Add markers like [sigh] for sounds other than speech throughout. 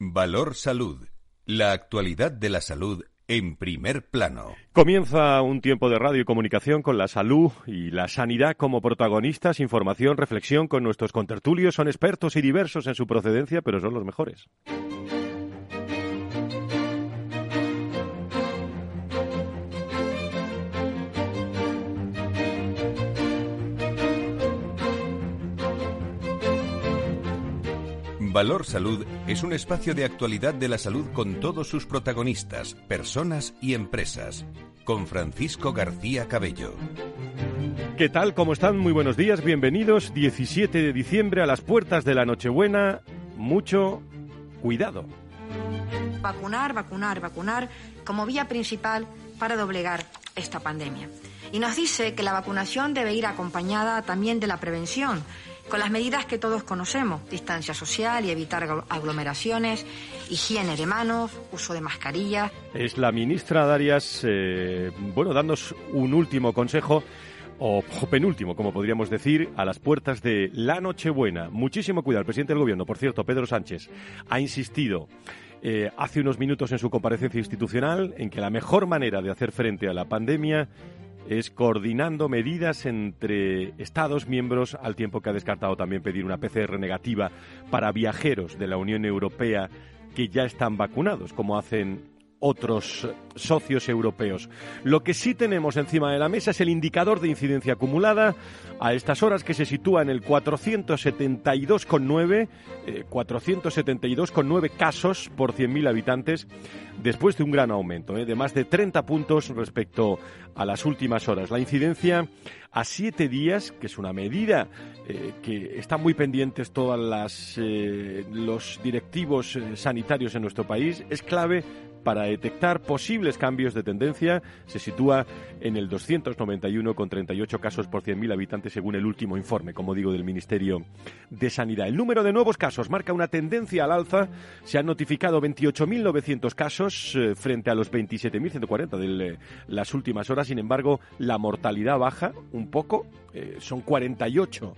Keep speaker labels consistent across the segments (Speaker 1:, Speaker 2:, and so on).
Speaker 1: Valor Salud. La actualidad de la salud en primer plano.
Speaker 2: Comienza un tiempo de radio y comunicación con la salud y la sanidad como protagonistas, información, reflexión con nuestros contertulios. Son expertos y diversos en su procedencia, pero son los mejores.
Speaker 1: Valor Salud es un espacio de actualidad de la salud con todos sus protagonistas, personas y empresas. Con Francisco García Cabello.
Speaker 2: ¿Qué tal? ¿Cómo están? Muy buenos días. Bienvenidos. 17 de diciembre a las puertas de la Nochebuena. Mucho cuidado.
Speaker 3: Vacunar, vacunar, vacunar como vía principal para doblegar esta pandemia. Y nos dice que la vacunación debe ir acompañada también de la prevención con las medidas que todos conocemos, distancia social y evitar aglomeraciones, higiene de manos, uso de mascarillas.
Speaker 2: Es la ministra Darias, eh, bueno, dándonos un último consejo o, penúltimo, como podríamos decir, a las puertas de la Nochebuena. Muchísimo cuidado. El presidente del Gobierno, por cierto, Pedro Sánchez, ha insistido eh, hace unos minutos en su comparecencia institucional en que la mejor manera de hacer frente a la pandemia es coordinando medidas entre Estados miembros, al tiempo que ha descartado también pedir una PCR negativa para viajeros de la Unión Europea que ya están vacunados, como hacen otros socios europeos. Lo que sí tenemos encima de la mesa es el indicador de incidencia acumulada a estas horas que se sitúa en el 472,9 472,9 eh, casos por 100.000 habitantes después de un gran aumento eh, de más de 30 puntos respecto a las últimas horas. La incidencia a siete días, que es una medida eh, que están muy pendientes todos los directivos sanitarios en nuestro país, es clave para detectar posibles cambios de tendencia se sitúa en el 291 con 38 casos por 100.000 habitantes según el último informe, como digo, del Ministerio de Sanidad. El número de nuevos casos marca una tendencia al alza. Se han notificado 28.900 casos eh, frente a los 27.140 de eh, las últimas horas. Sin embargo, la mortalidad baja un poco, eh, son 48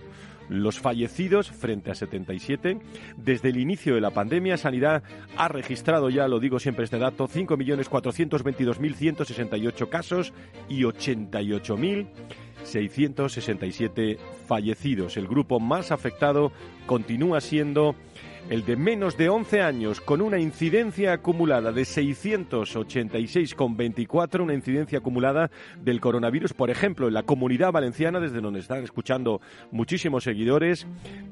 Speaker 2: los fallecidos frente a 77. Desde el inicio de la pandemia, Sanidad ha registrado ya, lo digo siempre este dato, 5.422.168 casos y 88.667 fallecidos. El grupo más afectado continúa siendo el de menos de 11 años, con una incidencia acumulada de 686,24, una incidencia acumulada del coronavirus, por ejemplo, en la comunidad valenciana, desde donde están escuchando muchísimos seguidores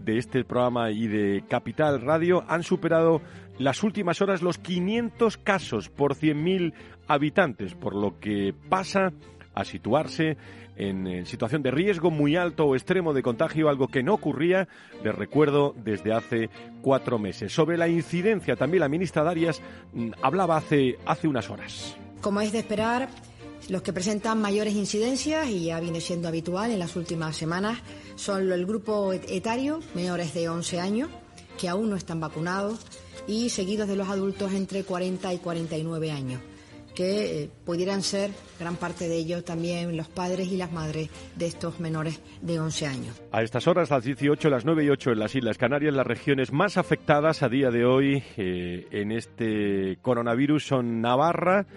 Speaker 2: de este programa y de Capital Radio, han superado las últimas horas los 500 casos por 100.000 habitantes, por lo que pasa a situarse en situación de riesgo muy alto o extremo de contagio, algo que no ocurría, les recuerdo, desde hace cuatro meses. Sobre la incidencia, también la ministra Darias mm, hablaba hace, hace unas horas.
Speaker 3: Como es de esperar, los que presentan mayores incidencias, y ya viene siendo habitual en las últimas semanas, son el grupo etario, menores de 11 años, que aún no están vacunados, y seguidos de los adultos entre 40 y 49 años que eh, pudieran ser gran parte de ellos también los padres y las madres de estos menores de 11 años.
Speaker 2: A estas horas, las 18, las 9 y 8 en las Islas Canarias, las regiones más afectadas a día de hoy eh, en este coronavirus son Navarra,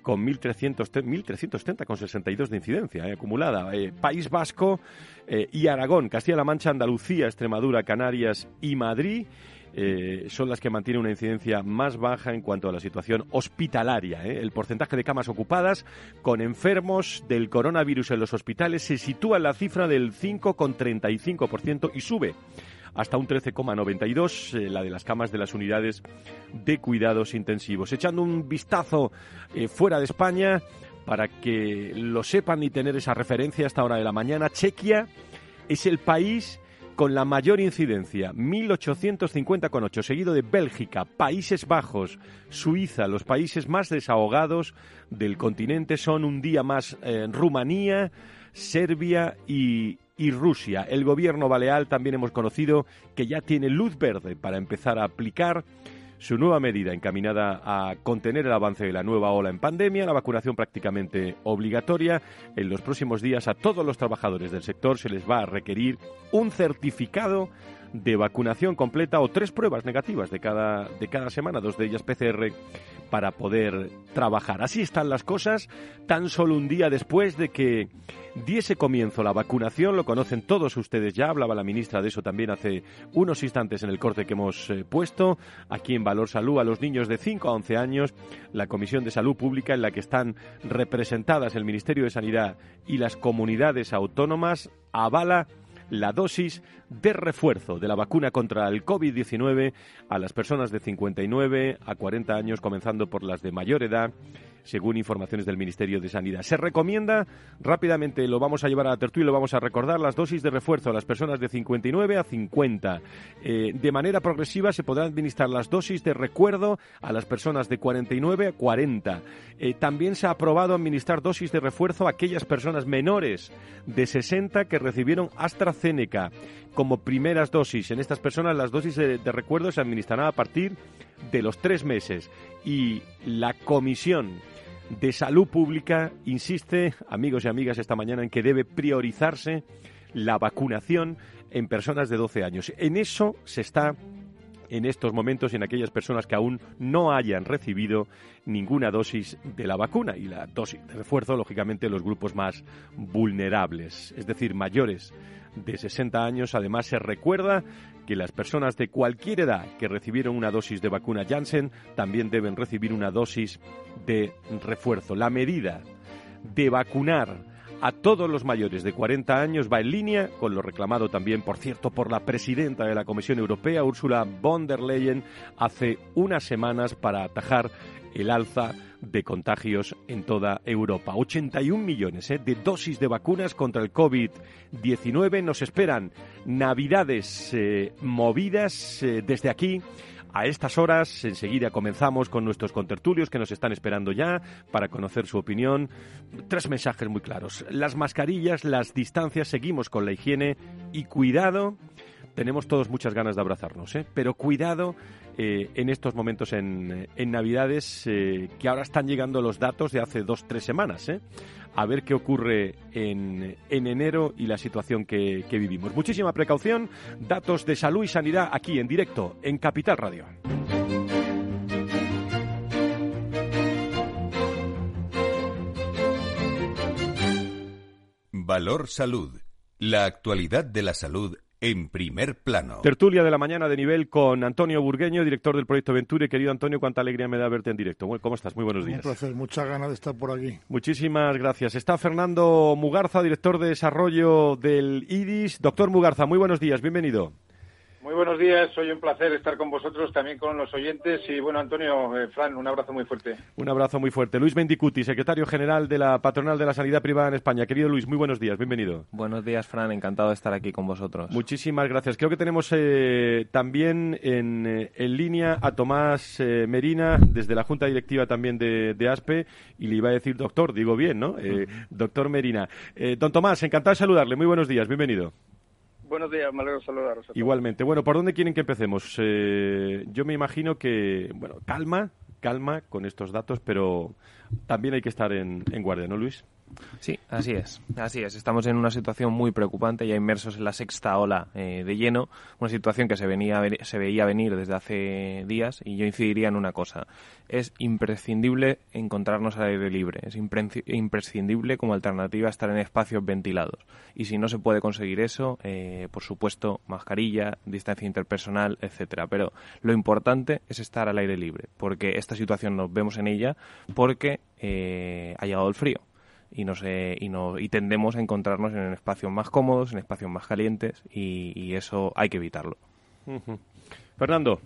Speaker 2: con 1.330 con 62 de incidencia eh, acumulada. País Vasco y Aragón, Castilla-La Mancha, Andalucía, Extremadura, Canarias y Madrid. Eh, son las que mantienen una incidencia más baja en cuanto a la situación hospitalaria. ¿eh? El porcentaje de camas ocupadas con enfermos del coronavirus en los hospitales se sitúa en la cifra del 5,35% y sube hasta un 13,92 eh, la de las camas de las unidades de cuidados intensivos. Echando un vistazo fuera de España para que lo sepan y tener esa referencia a esta hora de la mañana, Chequia es el país con la mayor incidencia, 1850,8, seguido de Bélgica, Países Bajos, Suiza, los países más desahogados del continente son un día más eh, Rumanía, Serbia y, y Rusia. El gobierno balear también hemos conocido que ya tiene luz verde para empezar a aplicar su nueva medida encaminada a contener el avance de la nueva ola en pandemia, la vacunación prácticamente obligatoria. En los próximos días a todos los trabajadores del sector se les va a requerir un certificado de vacunación completa o tres pruebas negativas de cada, de cada semana, dos de ellas PCR, para poder trabajar. Así están las cosas, tan solo un día después de que diese comienzo la vacunación, lo conocen todos ustedes ya, hablaba la ministra de eso también hace unos instantes en el corte que hemos eh, puesto, aquí en Valor Salud, a los niños de 5 a 11 años, la Comisión de Salud Pública en la que están representadas el Ministerio de Sanidad y las comunidades autónomas, avala la dosis de refuerzo de la vacuna contra el COVID-19 a las personas de 59 a 40 años, comenzando por las de mayor edad según informaciones del Ministerio de Sanidad. Se recomienda, rápidamente lo vamos a llevar a la tertulia y lo vamos a recordar, las dosis de refuerzo a las personas de 59 a 50. Eh, de manera progresiva se podrán administrar las dosis de recuerdo a las personas de 49 a 40. Eh, también se ha aprobado administrar dosis de refuerzo a aquellas personas menores de 60 que recibieron AstraZeneca como primeras dosis. En estas personas las dosis de, de recuerdo se administrarán a partir de los tres meses. Y la Comisión de Salud Pública insiste, amigos y amigas, esta mañana en que debe priorizarse la vacunación en personas de 12 años. En eso se está en estos momentos en aquellas personas que aún no hayan recibido ninguna dosis de la vacuna y la dosis de refuerzo, lógicamente, los grupos más vulnerables, es decir, mayores de 60 años. Además, se recuerda que las personas de cualquier edad que recibieron una dosis de vacuna Janssen también deben recibir una dosis de refuerzo. La medida de vacunar a todos los mayores de 40 años va en línea con lo reclamado también, por cierto, por la presidenta de la Comisión Europea, Ursula von der Leyen, hace unas semanas para atajar el alza de contagios en toda Europa. 81 millones ¿eh? de dosis de vacunas contra el COVID-19. Nos esperan navidades eh, movidas eh, desde aquí. A estas horas, enseguida comenzamos con nuestros contertulios que nos están esperando ya para conocer su opinión. Tres mensajes muy claros. Las mascarillas, las distancias, seguimos con la higiene y cuidado. Tenemos todos muchas ganas de abrazarnos, ¿eh? pero cuidado eh, en estos momentos en, Navidades, eh, que ahora están llegando los datos de hace dos, tres semanas. A ver qué ocurre en, enero y la situación que, que vivimos. Muchísima precaución, datos de salud y sanidad aquí en directo en Capital Radio.
Speaker 1: Valor Salud. La actualidad de la salud en primer plano.
Speaker 2: Tertulia de la mañana de nivel con Antonio Burgueño, director del proyecto Venture. Querido Antonio, cuánta alegría me da verte en directo. ¿Cómo estás? Muy buenos días.
Speaker 4: Un placer, muchas ganas de estar por aquí.
Speaker 2: Muchísimas gracias. Está Fernando Mugarza, director de desarrollo del IDIS. Doctor Mugarza, muy buenos días, bienvenido.
Speaker 5: Muy buenos días, hoy un placer estar con vosotros, también con los oyentes. Y bueno, Antonio, eh, Fran, un abrazo muy fuerte.
Speaker 2: Un abrazo muy fuerte. Luis Mendicuti, secretario general de la Patronal de la Sanidad Privada en España. Querido Luis, muy buenos días, bienvenido.
Speaker 6: Buenos días, Fran, encantado de estar aquí con vosotros.
Speaker 2: Muchísimas gracias. Creo que tenemos eh, también en, eh, en, línea a Tomás Merina, desde la Junta Directiva también de, de, ASPE, y le iba a decir doctor, digo bien, ¿no? Doctor Merina. don Tomás, encantado de saludarle. Muy buenos días, bienvenido.
Speaker 5: Buenos días, me alegro saludaros.
Speaker 2: Igualmente. Bueno, ¿por dónde quieren que empecemos? Eh, yo me imagino que, bueno, calma, calma con estos datos, pero también hay que estar en, en guardia, ¿no, Luis?
Speaker 6: Sí, así es, así es. Estamos en una situación muy preocupante, ya inmersos en la sexta ola eh, de lleno, una situación que se, venía, se veía venir desde hace días y yo incidiría en una cosa. Es imprescindible encontrarnos al aire libre, es imprescindible como alternativa estar en espacios ventilados. Y si no se puede conseguir eso, eh, por supuesto, mascarilla, distancia interpersonal, etcétera. Pero lo importante es estar al aire libre, porque esta situación nos vemos en ella porque eh, ha llegado el frío y, nos, y, no, y tendemos a encontrarnos en espacios más cómodos, en espacios más calientes y, eso hay que evitarlo.
Speaker 2: Fernando.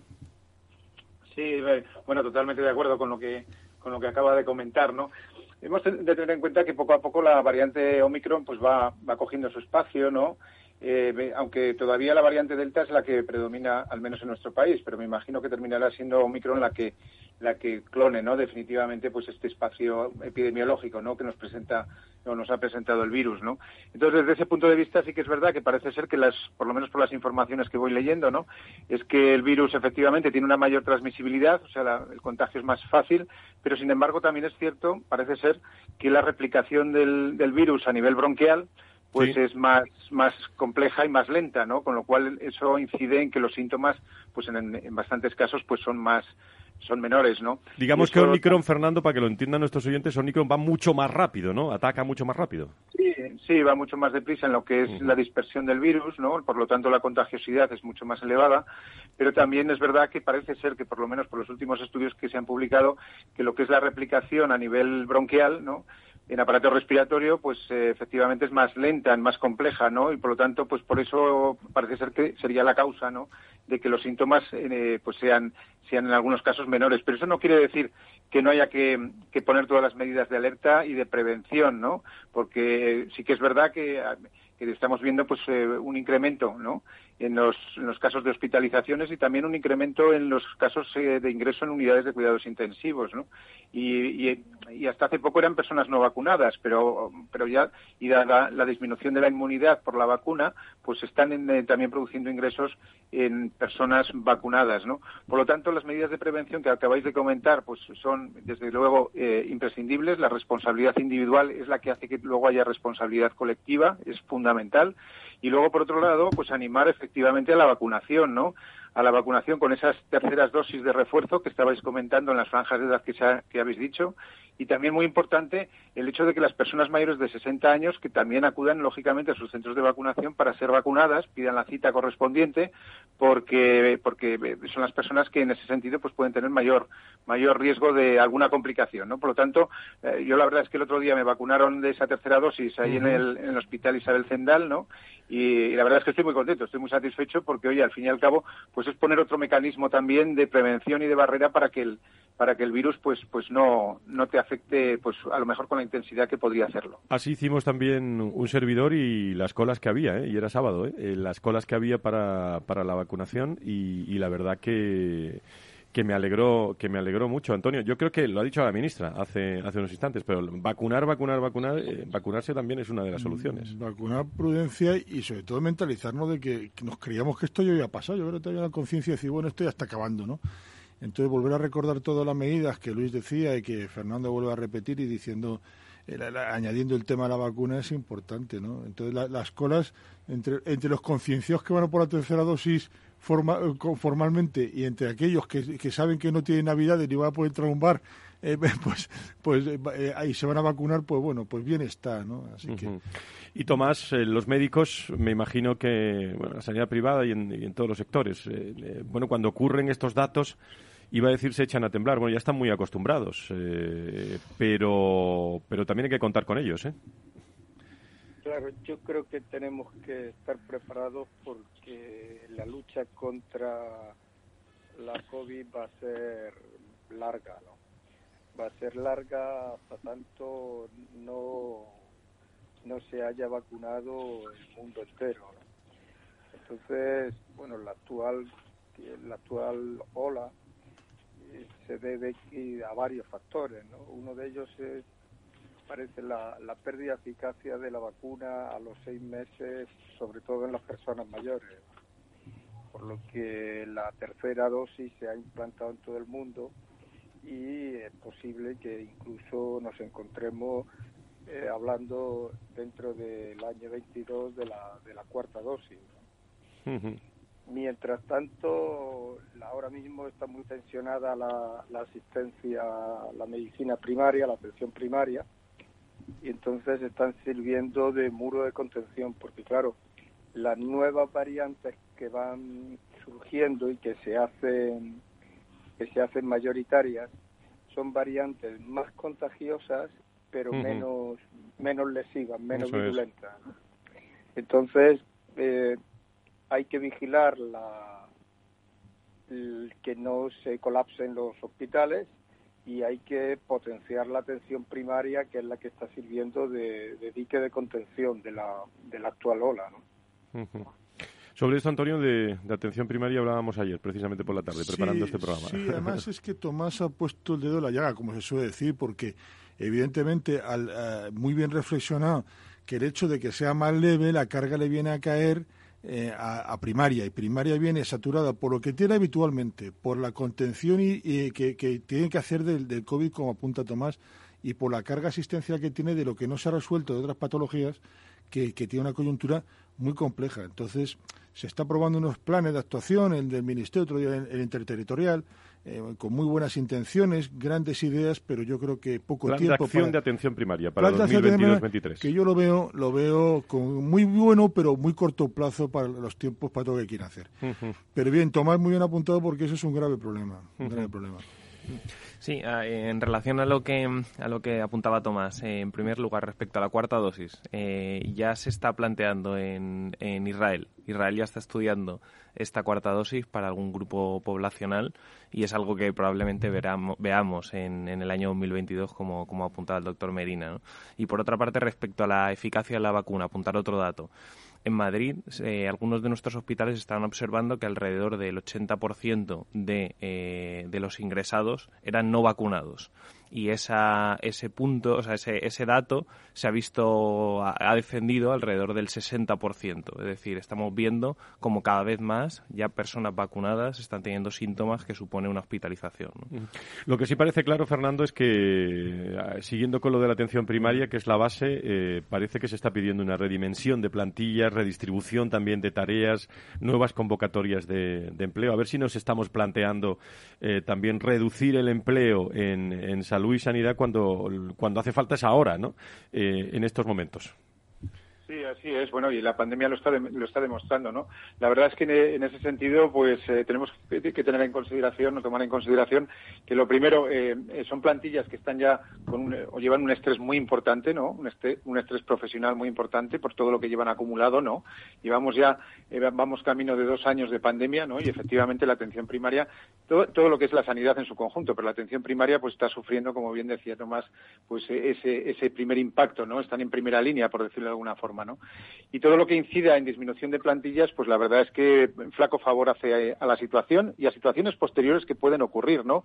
Speaker 5: Sí, eh, bueno, totalmente de acuerdo con lo que con lo que acaba de comentar, ¿no? Hemos de tener en cuenta que poco a poco la variante Omicron pues va, va cogiendo su espacio, ¿no? Eh, aunque todavía la variante Delta es la que predomina, al menos en nuestro país, pero me imagino que terminará siendo Omicron la que la que clone, ¿no? Definitivamente, pues este espacio epidemiológico, ¿no? Que nos presenta o nos ha presentado el virus, ¿no? Entonces, desde ese punto de vista, sí que es verdad que parece ser que las, por lo menos por las informaciones que voy leyendo, ¿no? Es que el virus efectivamente tiene una mayor transmisibilidad, o sea, el contagio es más fácil, pero sin embargo también es cierto, parece ser que la replicación del, del virus a nivel bronquial pues es más, más compleja y más lenta, ¿no? Con lo cual eso incide en que los síntomas, pues en, en bastantes casos, pues son más, son menores, ¿no?
Speaker 2: Digamos que Omicron, Fernando, para que lo entiendan nuestros oyentes, Omicron va mucho más rápido, ¿no? Ataca mucho más rápido.
Speaker 5: Sí, sí, va mucho más deprisa en lo que es la dispersión del virus, ¿no? Por lo tanto, la contagiosidad es mucho más elevada, pero también es verdad que parece ser que, por lo menos por los últimos estudios que se han publicado, que lo que es la replicación a nivel bronquial, ¿no? En aparato respiratorio, pues eh, efectivamente es más lenta, más compleja, ¿no? Y por lo tanto, pues por eso parece ser que sería la causa, ¿no? De que los síntomas, eh, pues sean, sean en algunos casos menores. Pero eso no quiere decir que no haya que, poner todas las medidas de alerta y de prevención, ¿no? Porque sí que es verdad que que estamos viendo pues eh, un incremento ¿no? En, los, en los casos de hospitalizaciones y también un incremento en los casos eh, de ingreso en unidades de cuidados intensivos ¿no? y, y, hasta hace poco eran personas no vacunadas pero pero ya y la, disminución de la inmunidad por la vacuna pues están eh, también produciendo ingresos en personas vacunadas ¿no? por lo tanto las medidas de prevención que acabáis de comentar pues son desde luego imprescindibles la responsabilidad individual es la que hace que luego haya responsabilidad colectiva es fundamental. Y luego, por otro lado, pues animar efectivamente a la vacunación, ¿no? A la vacunación con esas terceras dosis de refuerzo que estabais comentando en las franjas de edad que, que habéis dicho y también muy importante el hecho de que las personas mayores de 60 años que también acudan lógicamente a sus centros de vacunación para ser vacunadas, pidan la cita correspondiente porque porque son las personas que en ese sentido pues pueden tener mayor mayor riesgo de alguna complicación, ¿no? Por lo tanto, eh, yo la verdad es que el otro día me vacunaron de esa tercera dosis ahí en, el, en el hospital Isabel Zendal, ¿no? Y, la verdad es que estoy muy contento, estoy muy satisfecho porque, oye, al fin y al cabo, pues es poner otro mecanismo también de prevención y de barrera para que el, para que el virus pues pues no, no te afecte pues a lo mejor con la intensidad que podría hacerlo.
Speaker 2: Así hicimos también un servidor y las colas que había, ¿eh? y era sábado, ¿eh? ¿eh? las colas que había para, para la vacunación y, y la verdad que que me alegró que me alegró mucho Antonio yo creo que lo ha dicho la ministra hace hace unos instantes pero vacunar vacunar vacunar eh, vacunarse también es una de las mm, soluciones
Speaker 4: vacunar prudencia y sobre todo mentalizarnos de que, nos creíamos que esto ya había pasado yo creo que todavía la conciencia de decir bueno esto ya está acabando no entonces volver a recordar todas las medidas que Luis decía y que Fernando vuelve a repetir y diciendo eh, añadiendo el tema de la vacuna es importante, ¿no? Entonces las colas entre, entre los concienciados que van a por la tercera dosis eh, formalmente y entre aquellos que, que, saben que no tienen Navidad y van a poder entrar a un bar, eh, [laughs] pues, pues eh, ahí se van a vacunar, pues bueno, pues bien está, ¿no? Así que...
Speaker 2: Y Tomás, los médicos, me imagino que, bueno, la sanidad privada y en, todos los sectores, bueno, cuando ocurren estos datos, iba a decir se echan a temblar. Bueno, ya están muy acostumbrados, pero, pero también hay que contar con ellos, ¿eh?
Speaker 7: Claro, yo creo que tenemos que estar preparados porque la lucha contra la COVID va a ser larga, ¿no? Va a ser larga hasta tanto no, no se haya vacunado el mundo entero. Entonces, bueno, la actual, la actual ola eh, se debe a varios factores, ¿no? Uno de ellos es parece la, la pérdida de eficacia de la vacuna a los seis meses, sobre todo en las personas mayores, por lo que la tercera dosis se ha implantado en todo el mundo y es posible que incluso nos encontremos eh, hablando dentro del año 22 de la, de la cuarta dosis. Mientras tanto, ahora mismo está muy tensionada la, la asistencia la medicina primaria, la atención primaria, y entonces están sirviendo de muro de contención, porque claro, las nuevas variantes que van surgiendo y que se hacen que se hacen mayoritarias son variantes más contagiosas pero menos menos lesivas, menos virulentas. Entonces eh, hay que vigilar la que no se colapsen los hospitales y hay que potenciar la atención primaria, que es la que está sirviendo de, dique de contención de la, de la actual ola. ¿no?
Speaker 2: Sobre esto, Antonio, de, atención primaria hablábamos ayer, precisamente por la tarde, preparando este programa.
Speaker 4: Sí, [laughs] además es que Tomás ha puesto el dedo en la llaga, como se suele decir, porque evidentemente, al, eh, muy bien reflexionado, que el hecho de que sea más leve, la carga le viene a caer eh, a, primaria y primaria viene saturada por lo que tiene habitualmente, por la contención y, que, que, tiene que hacer del, del, COVID, como apunta Tomás, y por la carga asistencial que tiene de lo que no se ha resuelto de otras patologías que, tiene una coyuntura muy compleja. Entonces, se está probando unos planes de actuación, el del Ministerio, otro día el interterritorial, eh, con muy buenas intenciones, grandes ideas, pero yo creo que poco
Speaker 2: Plan
Speaker 4: tiempo.
Speaker 2: de acción de atención primaria para 2022-2023.
Speaker 4: Que yo lo veo, lo veo con muy bueno, pero muy corto plazo para los tiempos para todo lo que quieren hacer. Pero bien, tomar muy bien apuntado porque eso es un grave problema, un grave problema.
Speaker 6: Sí, en relación a lo que a lo que apuntaba Tomás, eh, en primer lugar respecto a la cuarta dosis, eh, ya se está planteando en, en Israel. Israel ya está estudiando esta cuarta dosis para algún grupo poblacional y es algo que probablemente veamos en, en, el año 2022, como, como apuntaba el doctor Medina. Y por otra parte, respecto a la eficacia de la vacuna, apuntar otro dato en Madrid, eh, algunos de nuestros hospitales están observando que alrededor del 80% de, eh, de los ingresados eran no vacunados y esa, ese punto, o sea, ese, ese dato se ha visto, ha, defendido alrededor del 60%. Es decir, estamos viendo como cada vez más ya personas vacunadas están teniendo síntomas que supone una hospitalización.
Speaker 2: Lo que sí parece claro, Fernando, es que ah, siguiendo con lo de la atención primaria, que es la base, eh, parece que se está pidiendo una redimensión de plantillas, redistribución también de tareas, nuevas convocatorias de, empleo. A ver si nos estamos planteando eh, también reducir el empleo en, en y sanidad cuando, cuando hace falta es ahora, ¿no? Eh, en estos momentos.
Speaker 5: Sí, así es. Bueno, y la pandemia lo está, lo está demostrando, ¿no? La verdad es que en, ese sentido, pues eh, tenemos que, tener en consideración, o tomar en consideración, que lo primero eh, son plantillas que están ya con o llevan un estrés muy importante, ¿no? Un estrés, un estrés profesional muy importante por todo lo que llevan acumulado, ¿no? Llevamos ya, eh, vamos camino de dos años de pandemia, ¿no? Y efectivamente la atención primaria, todo, todo lo que es la sanidad en su conjunto, pero la atención primaria, pues está sufriendo, como bien decía Tomás, pues ese, ese primer impacto, ¿no? Están en primera línea, por decirlo de alguna forma. Y todo lo que incida en disminución de plantillas, pues la verdad es que flaco favor hace a la situación y a situaciones posteriores que pueden ocurrir, ¿no?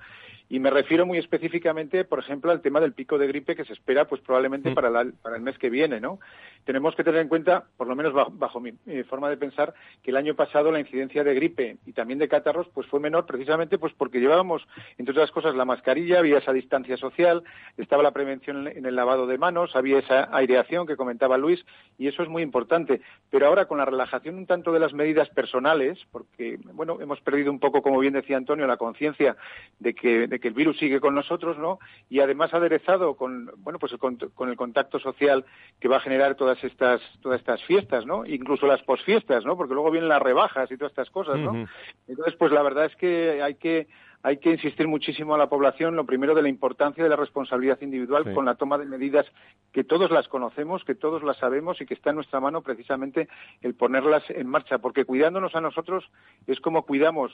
Speaker 5: Y me refiero muy específicamente, por ejemplo, al tema del pico de gripe que se espera, pues probablemente mm. para, para el mes que viene, ¿no? Tenemos que tener en cuenta, por lo menos bajo, mi forma de pensar, que el año pasado la incidencia de gripe y también de catarros, pues fue menor precisamente pues porque llevábamos, entre otras cosas, la mascarilla, había esa distancia social, estaba la prevención en el lavado de manos, había esa aireación que comentaba Luis y eso es muy importante. Pero ahora con la relajación un tanto de las medidas personales, porque bueno, hemos perdido un poco, como bien decía Antonio, la conciencia de que, de que el virus sigue con nosotros, ¿no? Y además aderezado con bueno, pues con, el contacto social que va a generar todas estas todas estas fiestas, ¿no? Incluso las posfiestas, ¿no? Porque luego vienen las rebajas y todas estas cosas, ¿no? Entonces, pues la verdad es que hay que hay que insistir muchísimo a la población, lo primero, de la importancia de la responsabilidad individual con la toma de medidas que todos las conocemos, que todos las sabemos y que está en nuestra mano precisamente el ponerlas en marcha, porque cuidándonos a nosotros es como cuidamos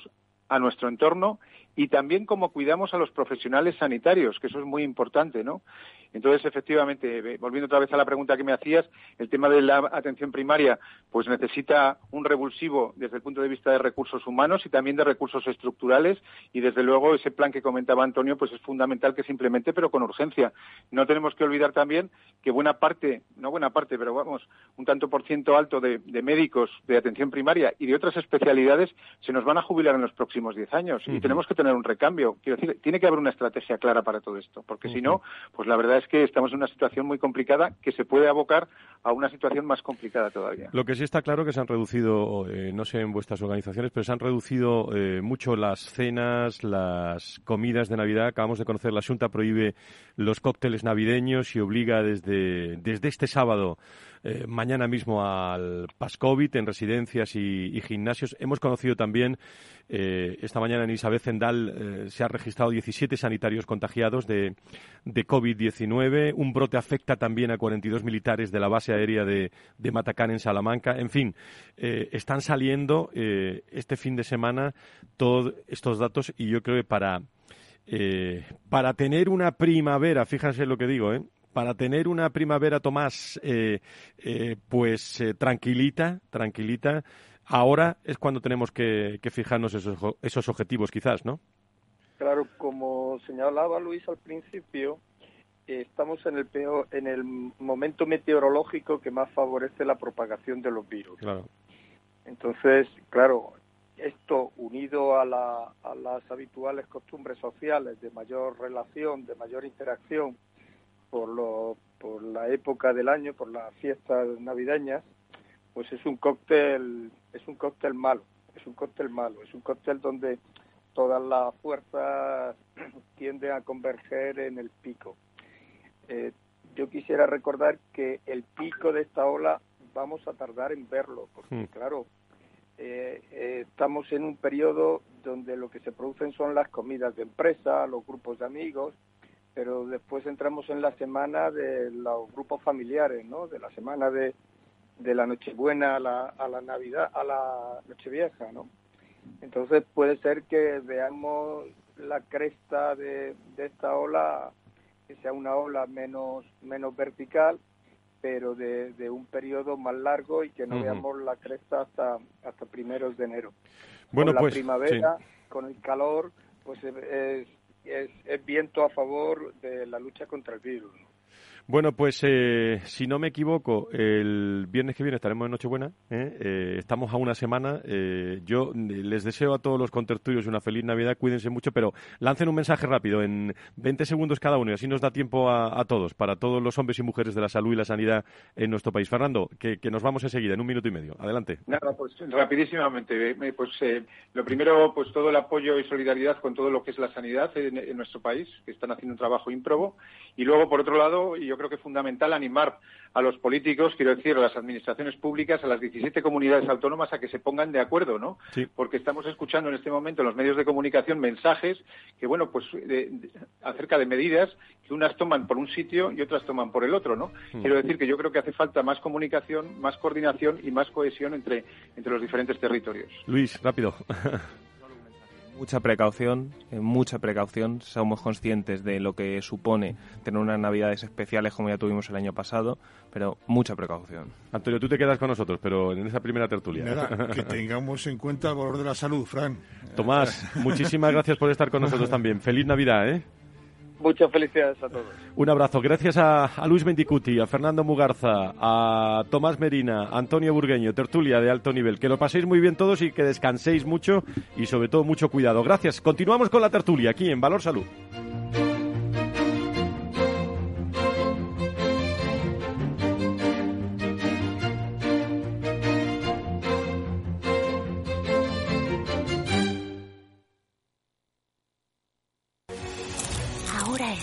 Speaker 5: a nuestro entorno y también como cuidamos a los profesionales sanitarios, que eso es muy importante, ¿no? Entonces, efectivamente, volviendo otra vez a la pregunta que me hacías, el tema de la atención primaria, pues necesita un revulsivo desde el punto de vista de recursos humanos y también de recursos estructurales y desde luego ese plan que comentaba Antonio, pues es fundamental que se implemente, pero con urgencia. No tenemos que olvidar también que buena parte, no buena parte, pero vamos, un tanto por ciento alto de, médicos de atención primaria y de otras especialidades se nos van a jubilar en los próximos diez años y tenemos que tener un recambio. Quiero decir, tiene que haber una estrategia clara para todo esto, porque si no, pues la verdad es que estamos en una situación muy complicada que se puede abocar a una situación más complicada todavía.
Speaker 2: Lo que sí está claro que se han reducido, eh, no sé en vuestras organizaciones, pero se han reducido eh, mucho las cenas, las comidas de Navidad. Acabamos de conocer, la Junta prohíbe los cócteles navideños y obliga desde, desde este sábado eh, mañana mismo al PASCOVID en residencias y, gimnasios. Hemos conocido también, eh, esta mañana en Isabel Zendal eh, se ha registrado 17 sanitarios contagiados de, de COVID-19. Un brote afecta también a 42 militares de la base aérea de, de Matacán en Salamanca. En fin, están saliendo este fin de semana todos estos datos y yo creo que para, para tener una primavera, fíjense lo que digo, ¿eh? Para tener una primavera, Tomás, eh, eh, pues eh, tranquilita, tranquilita, ahora es cuando tenemos que, fijarnos esos, esos objetivos, quizás, ¿no?
Speaker 7: Claro, como señalaba Luis al principio, estamos en el peor, en el momento meteorológico que más favorece la propagación de los virus.
Speaker 2: Claro.
Speaker 7: Entonces, claro, esto unido a, a las habituales costumbres sociales de mayor relación, de mayor interacción por, lo, por la época del año, por las fiestas navideñas, pues es un cóctel, es un cóctel malo, es un cóctel malo, es un cóctel donde todas las fuerzas [clears throat] tienden a converger en el pico. Eh, yo quisiera recordar que el pico de esta ola vamos a tardar en verlo, porque
Speaker 2: Hmm.
Speaker 7: claro, eh, eh, estamos en un periodo donde lo que se producen son las comidas de empresa, los grupos de amigos, pero después entramos en la semana de los grupos familiares, ¿no? De la semana de, de la Nochebuena a la, a la Navidad, a la Nochevieja, ¿no? Entonces puede ser que veamos la cresta de, de esta ola, que sea una ola menos, menos vertical, pero de, de un periodo más largo y que no veamos la cresta hasta, hasta primeros de enero.
Speaker 2: Bueno,
Speaker 7: con la
Speaker 2: pues,
Speaker 7: primavera, con el calor, pues es, es, es viento a favor de la lucha contra el virus. ¿No?
Speaker 2: Bueno, pues eh, si no me equivoco, el viernes que viene estaremos en Nochebuena. ¿eh? Eh, estamos a una semana. Eh, yo les deseo a todos los contertulios una feliz Navidad. Cuídense mucho, pero lancen un mensaje rápido en 20 segundos cada uno y así nos da tiempo a, todos, para todos los hombres y mujeres de la salud y la sanidad en nuestro país. Fernando, que, nos vamos enseguida, en un minuto y medio. Adelante.
Speaker 5: Nada, pues rapidísimamente. Pues lo primero, pues todo el apoyo y solidaridad con todo lo que es la sanidad en, en nuestro país, que están haciendo un trabajo ímprobo. Y luego, por otro lado, y yo creo que es fundamental animar a los políticos, quiero decir, a las administraciones públicas, a las 17 comunidades autónomas a que se pongan de acuerdo, ¿no?
Speaker 2: Sí.
Speaker 5: Porque estamos escuchando en este momento en los medios de comunicación mensajes que, bueno, pues de- de- acerca de medidas que unas toman por un sitio y otras toman por el otro, ¿no?
Speaker 2: Mm.
Speaker 5: Quiero decir que yo creo que hace falta más comunicación, más coordinación y más cohesión entre, entre los diferentes territorios.
Speaker 2: Luis, rápido. [laughs]
Speaker 6: Mucha precaución, eh, mucha precaución. Somos conscientes de lo que supone tener unas navidades especiales como ya tuvimos el año pasado, pero mucha precaución.
Speaker 2: Antonio, tú te quedas con nosotros, pero en esa primera tertulia.
Speaker 4: Nada, que [laughs] tengamos en cuenta el valor de la salud, Fran.
Speaker 2: Tomás, [laughs] muchísimas gracias por estar con nosotros también. Feliz Navidad, ¿eh?
Speaker 7: Muchas felicidades a todos.
Speaker 2: Un abrazo. Gracias a, Luis Mendicuti, a Fernando Mugarza, a Tomás Merina, a Antonio Burgueño, tertulia de alto nivel. Que lo paséis muy bien todos y que descanséis mucho y sobre todo mucho cuidado. Gracias. Continuamos con la tertulia aquí en Valor Salud.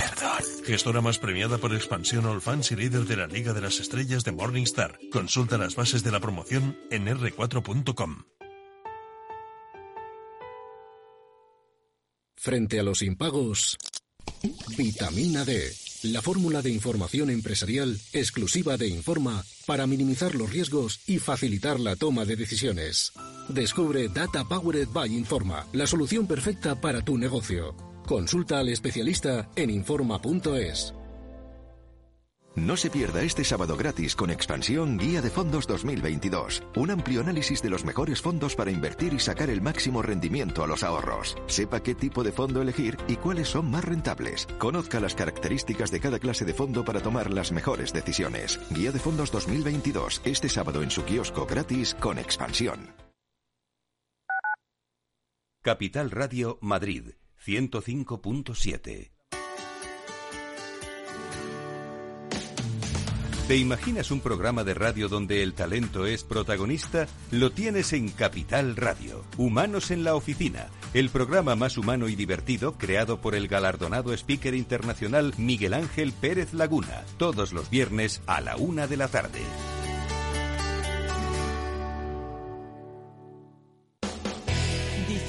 Speaker 8: perdón. Gestora más premiada por expansión All Fans y líder de la Liga de las Estrellas de Morningstar. Consulta las bases de la promoción en r4.com.
Speaker 9: Frente a los impagos, vitamina D, la fórmula de información empresarial exclusiva de Informa para minimizar los riesgos y facilitar la toma de decisiones. Descubre Data Powered by Informa, la solución perfecta para tu negocio. Consulta al especialista en Informa.es.
Speaker 10: No se pierda este sábado gratis con Expansión Guía de Fondos 2022. Un amplio análisis de los mejores fondos para invertir y sacar el máximo rendimiento a los ahorros. Sepa qué tipo de fondo elegir y cuáles son más rentables. Conozca las características de cada clase de fondo para tomar las mejores decisiones. Guía de Fondos 2022. Este sábado en su kiosco gratis con Expansión.
Speaker 1: Capital Radio Madrid 105.7 ¿Te imaginas un programa de radio donde el talento es protagonista? Lo tienes en Capital Radio. Humanos en la Oficina, el programa más humano y divertido creado por el galardonado speaker internacional Miguel Ángel Pérez Laguna, todos los viernes a la una de la tarde.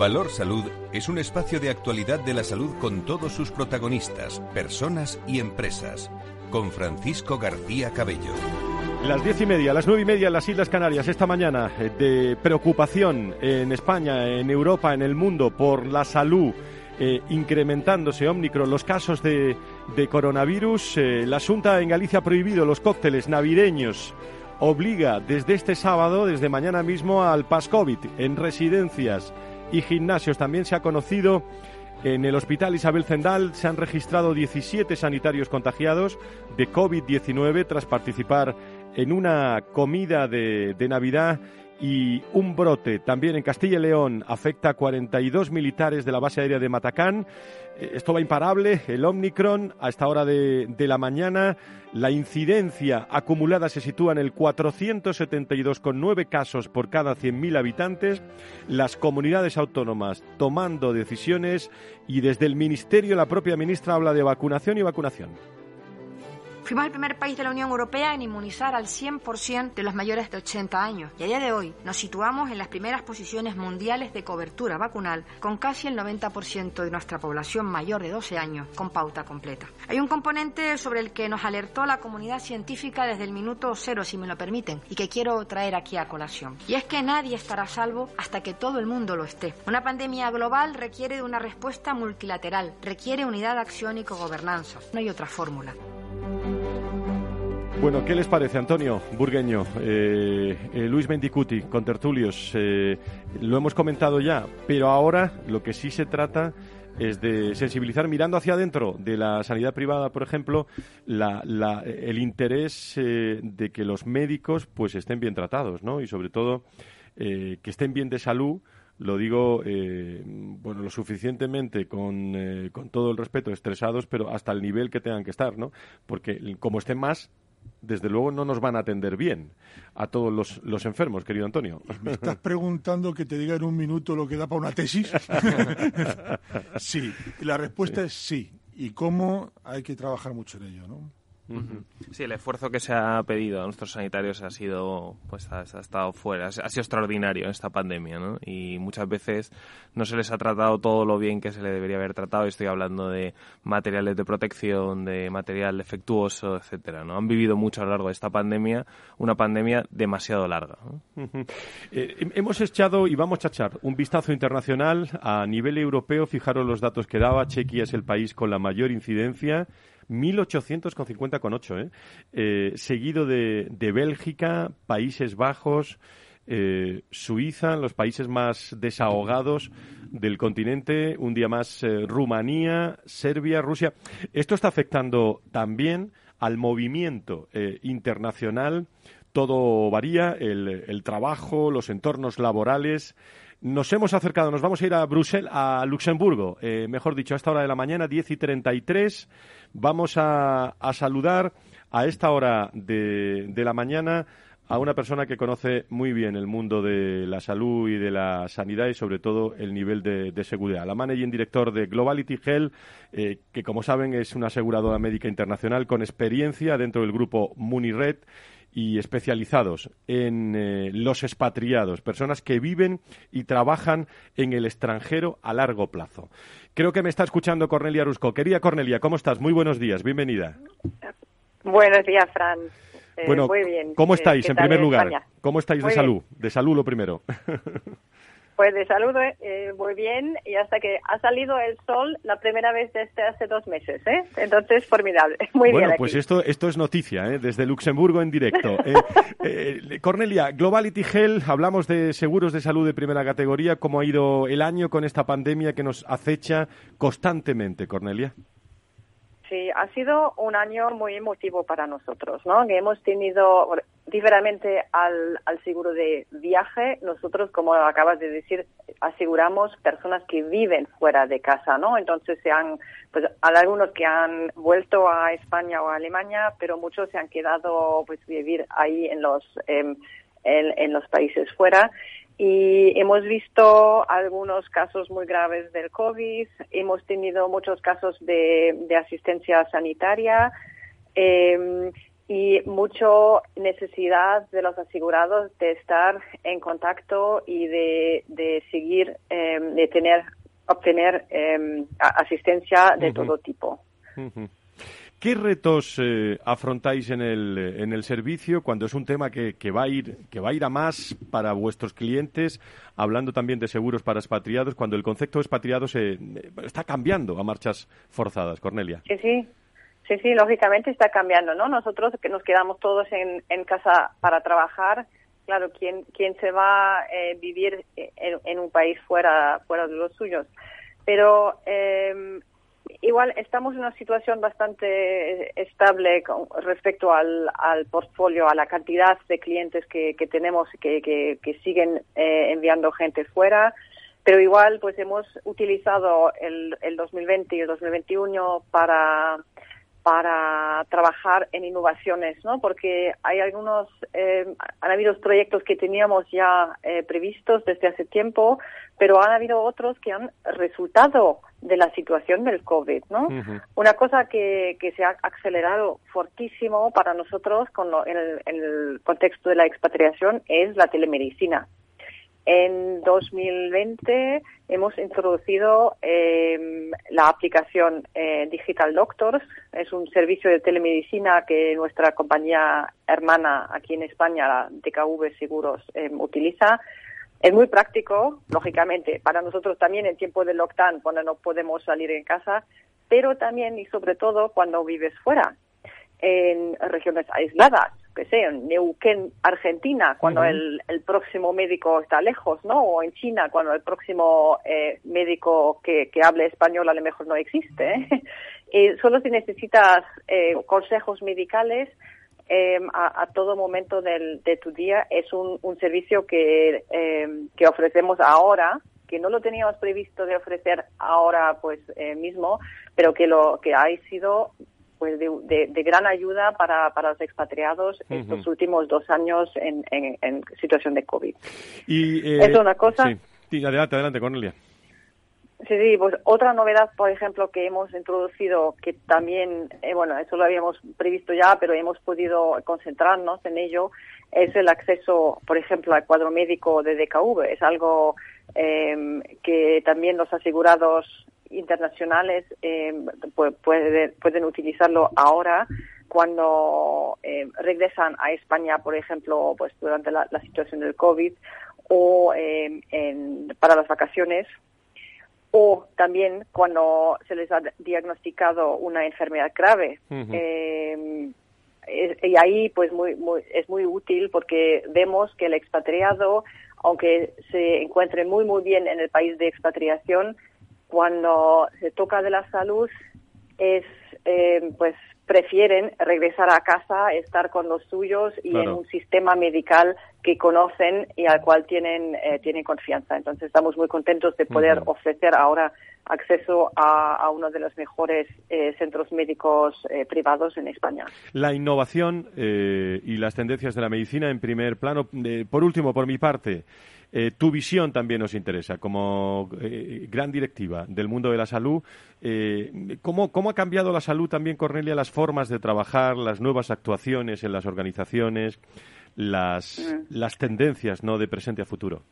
Speaker 1: Valor Salud es un espacio de actualidad de la salud con todos sus protagonistas, personas y empresas. Con Francisco García Cabello.
Speaker 2: Las diez y media, las nueve y media en las Islas Canarias esta mañana eh, de preocupación en España, en Europa, en el mundo por la salud. Eh, incrementándose Omicron los casos de, coronavirus. Eh, la Junta en Galicia ha prohibido los cócteles navideños. Obliga desde este sábado, desde mañana mismo, al PAS-COVID en residencias y gimnasios. También se ha conocido en el Hospital Isabel Zendal se han registrado 17 sanitarios contagiados de COVID-19 tras participar en una comida de, de, Navidad y un brote también en Castilla y León afecta a 42 militares de la base aérea de Matacán. Eh, esto va imparable, el Omicron a esta hora de, de la mañana. La incidencia acumulada se sitúa en el 472,9 casos por cada 100.000 habitantes. Las comunidades autónomas tomando decisiones y desde el Ministerio la propia ministra habla de vacunación y vacunación.
Speaker 3: Fuimos el primer país de la Unión Europea en inmunizar al 100% de los mayores de 80 años y a día de hoy nos situamos en las primeras posiciones mundiales de cobertura vacunal con casi el 90% de nuestra población mayor de 12 años con pauta completa. Hay un componente sobre el que nos alertó la comunidad científica desde el minuto cero, si me lo permiten, y que quiero traer aquí a colación. Y es que nadie estará salvo hasta que todo el mundo lo esté. Una pandemia global requiere de una respuesta multilateral, requiere unidad de acción y cogobernanza. No hay otra fórmula.
Speaker 2: Bueno, ¿qué les parece, Antonio Burgueño? Eh, eh, Luis Mendicuti, con tertulios, eh, lo hemos comentado ya, pero ahora lo que sí se trata es de sensibilizar mirando hacia adentro de la sanidad privada, por ejemplo, el interés de que los médicos pues estén bien tratados, ¿no? Y sobre todo que estén bien de salud lo digo bueno lo suficientemente con, con, todo el respeto estresados pero hasta el nivel que tengan que estar no porque como estén más desde luego no nos van a atender bien a todos los, los enfermos, querido Antonio.
Speaker 4: ¿Me estás [laughs] preguntando que te diga en un minuto lo que da para una tesis? [laughs] sí, la respuesta es sí. ¿Y cómo? Hay que trabajar mucho en ello, ¿no?
Speaker 6: Sí, el esfuerzo que se ha pedido a nuestros sanitarios ha sido, pues, ha, estado fuera, ha, sido extraordinario en esta pandemia, ¿no? Y muchas veces no se les ha tratado todo lo bien que se le debería haber tratado. Estoy hablando de materiales de protección, de material defectuoso, etcétera, ¿no? Han vivido mucho a lo largo de esta pandemia, una pandemia demasiado larga.
Speaker 2: Eh, hemos echado y vamos a echar un vistazo internacional a nivel europeo. Fijaros los datos que daba. Chequia es el país con la mayor incidencia 1850,8, ¿eh? ¿eh? seguido de, de, Bélgica, Países Bajos, eh, Suiza, los países más desahogados del continente, un día más eh, Rumanía, Serbia, Rusia. Esto está afectando también al movimiento eh, internacional. Todo varía, el, el trabajo, los entornos laborales, nos hemos acercado, nos vamos a ir a Bruselas, a Luxemburgo, eh, mejor dicho, a esta hora de la mañana, 10 y 33. Vamos a, saludar a esta hora de, la mañana a una persona que conoce muy bien el mundo de la salud y de la sanidad y sobre todo el nivel de, de seguridad. La managing director de Globality Health, eh, que como saben es una aseguradora médica internacional con experiencia dentro del grupo Munired y especializados en eh, los expatriados, personas que viven y trabajan en el extranjero a largo plazo. Creo que me está escuchando Cornelia Rusco. Querida Cornelia, ¿cómo estás? Muy buenos días, bienvenida.
Speaker 11: Buenos días, Fran.
Speaker 2: Eh, bueno, muy bien. ¿Cómo estáis, en primer lugar? ¿Cómo estáis de salud? De salud lo primero. [laughs]
Speaker 11: Pues de salud eh, muy bien y hasta que ha salido el sol la primera vez desde hace dos meses, ¿eh? Entonces, formidable. [laughs] Muy
Speaker 2: bueno,
Speaker 11: bien.
Speaker 2: pues esto, esto es noticia, ¿eh? Desde Luxemburgo en directo. [laughs] Eh, eh, Cornelia, Globality Health, hablamos de seguros de salud de primera categoría. ¿Cómo ha ido el año con esta pandemia que nos acecha constantemente, Cornelia?
Speaker 11: Sí, ha sido un año muy emotivo para nosotros, ¿no? Que hemos tenido, diferentemente al, al seguro de viaje, nosotros, como acabas de decir, aseguramos personas que viven fuera de casa, ¿no? Entonces se han, pues algunos que han vuelto a España o a Alemania, pero muchos se han quedado, pues, vivir ahí en los, en, en los países fuera y hemos visto algunos casos muy graves del COVID, hemos tenido muchos casos de, asistencia sanitaria eh, y mucho necesidad de los asegurados de estar en contacto y de, de seguir, em, de tener, obtener em, asistencia de todo tipo.
Speaker 2: ¿Qué retos eh, afrontáis en el, en el servicio cuando es un tema que, que, va a ir, que va a ir a más para vuestros clientes, hablando también de seguros para expatriados, cuando el concepto de expatriado se, está cambiando a marchas forzadas, Cornelia?
Speaker 11: Sí, sí. Sí, sí, lógicamente está cambiando, ¿no? Nosotros que nos quedamos todos en, en casa para trabajar, claro, ¿quién, quién se va a eh, vivir en, en, un país fuera, fuera de los suyos? Pero eh, igual estamos en una situación bastante estable con respecto al, al portfolio, a la cantidad de clientes que, tenemos que, que, que siguen eh, enviando gente fuera. Pero igual, pues hemos utilizado el, el 2020 y el 2021 para para trabajar en innovaciones, ¿no? Porque hay algunos, eh, han habido proyectos que teníamos ya eh, previstos desde hace tiempo, pero han habido otros que han resultado de la situación del COVID, ¿no? Una cosa que, que se ha acelerado fortísimo para nosotros con en, el, en el contexto de la expatriación es la telemedicina. En 2020 hemos introducido eh, la aplicación eh, Digital Doctors. Es un servicio de telemedicina que nuestra compañía hermana aquí en España, la DKV Seguros, eh, utiliza. Es muy práctico, lógicamente, para nosotros también en tiempo de lockdown, cuando no podemos salir en casa, pero también y sobre todo cuando vives fuera, en regiones aisladas que sé, en Neuquén, Argentina, cuando el, el, próximo médico está lejos, ¿no? O en China, cuando el próximo eh, médico que, que, hable español a lo mejor no existe. ¿eh? y [laughs] solo si necesitas eh, consejos medicales em, a, a, todo momento del, de tu día, es un, un servicio que, em, que ofrecemos ahora que no lo teníamos previsto de ofrecer ahora pues eh, mismo, pero que lo que ha sido pues de, de, gran ayuda para, para los expatriados estos últimos dos años en, en, situación de COVID.
Speaker 2: Y,
Speaker 11: eh, es una cosa.
Speaker 2: Sí. adelante, adelante, Cornelia.
Speaker 11: Sí, sí, pues otra novedad, por ejemplo, que hemos introducido, que también, eh, bueno, eso lo habíamos previsto ya, pero hemos podido concentrarnos en ello, es el acceso, por ejemplo, al cuadro médico de DKV. Es algo eh, que también los asegurados internacionales eh, pueden utilizarlo ahora cuando eh, regresan a España, por ejemplo, pues durante la, situación del COVID o eh, para las vacaciones o también cuando se les ha diagnosticado una enfermedad grave. y ahí pues muy, muy, es muy útil porque vemos que el expatriado, aunque se encuentre muy muy bien en el país de expatriación, cuando se toca de la salud es eh, pues prefieren regresar a casa, estar con los suyos y en un sistema medical que conocen y al cual tienen, eh, tienen confianza. Entonces estamos muy contentos de poder ofrecer ahora acceso a, uno de los mejores eh, centros médicos privados en España.
Speaker 2: La innovación y las tendencias de la medicina en primer plano. por último, por mi parte, eh, tu visión también nos interesa como eh, gran directiva del mundo de la salud. Eh, ¿cómo, ha cambiado la salud también, Cornelia, las formas de trabajar, las nuevas actuaciones en las organizaciones, las, mm. las tendencias ¿no? de presente a futuro?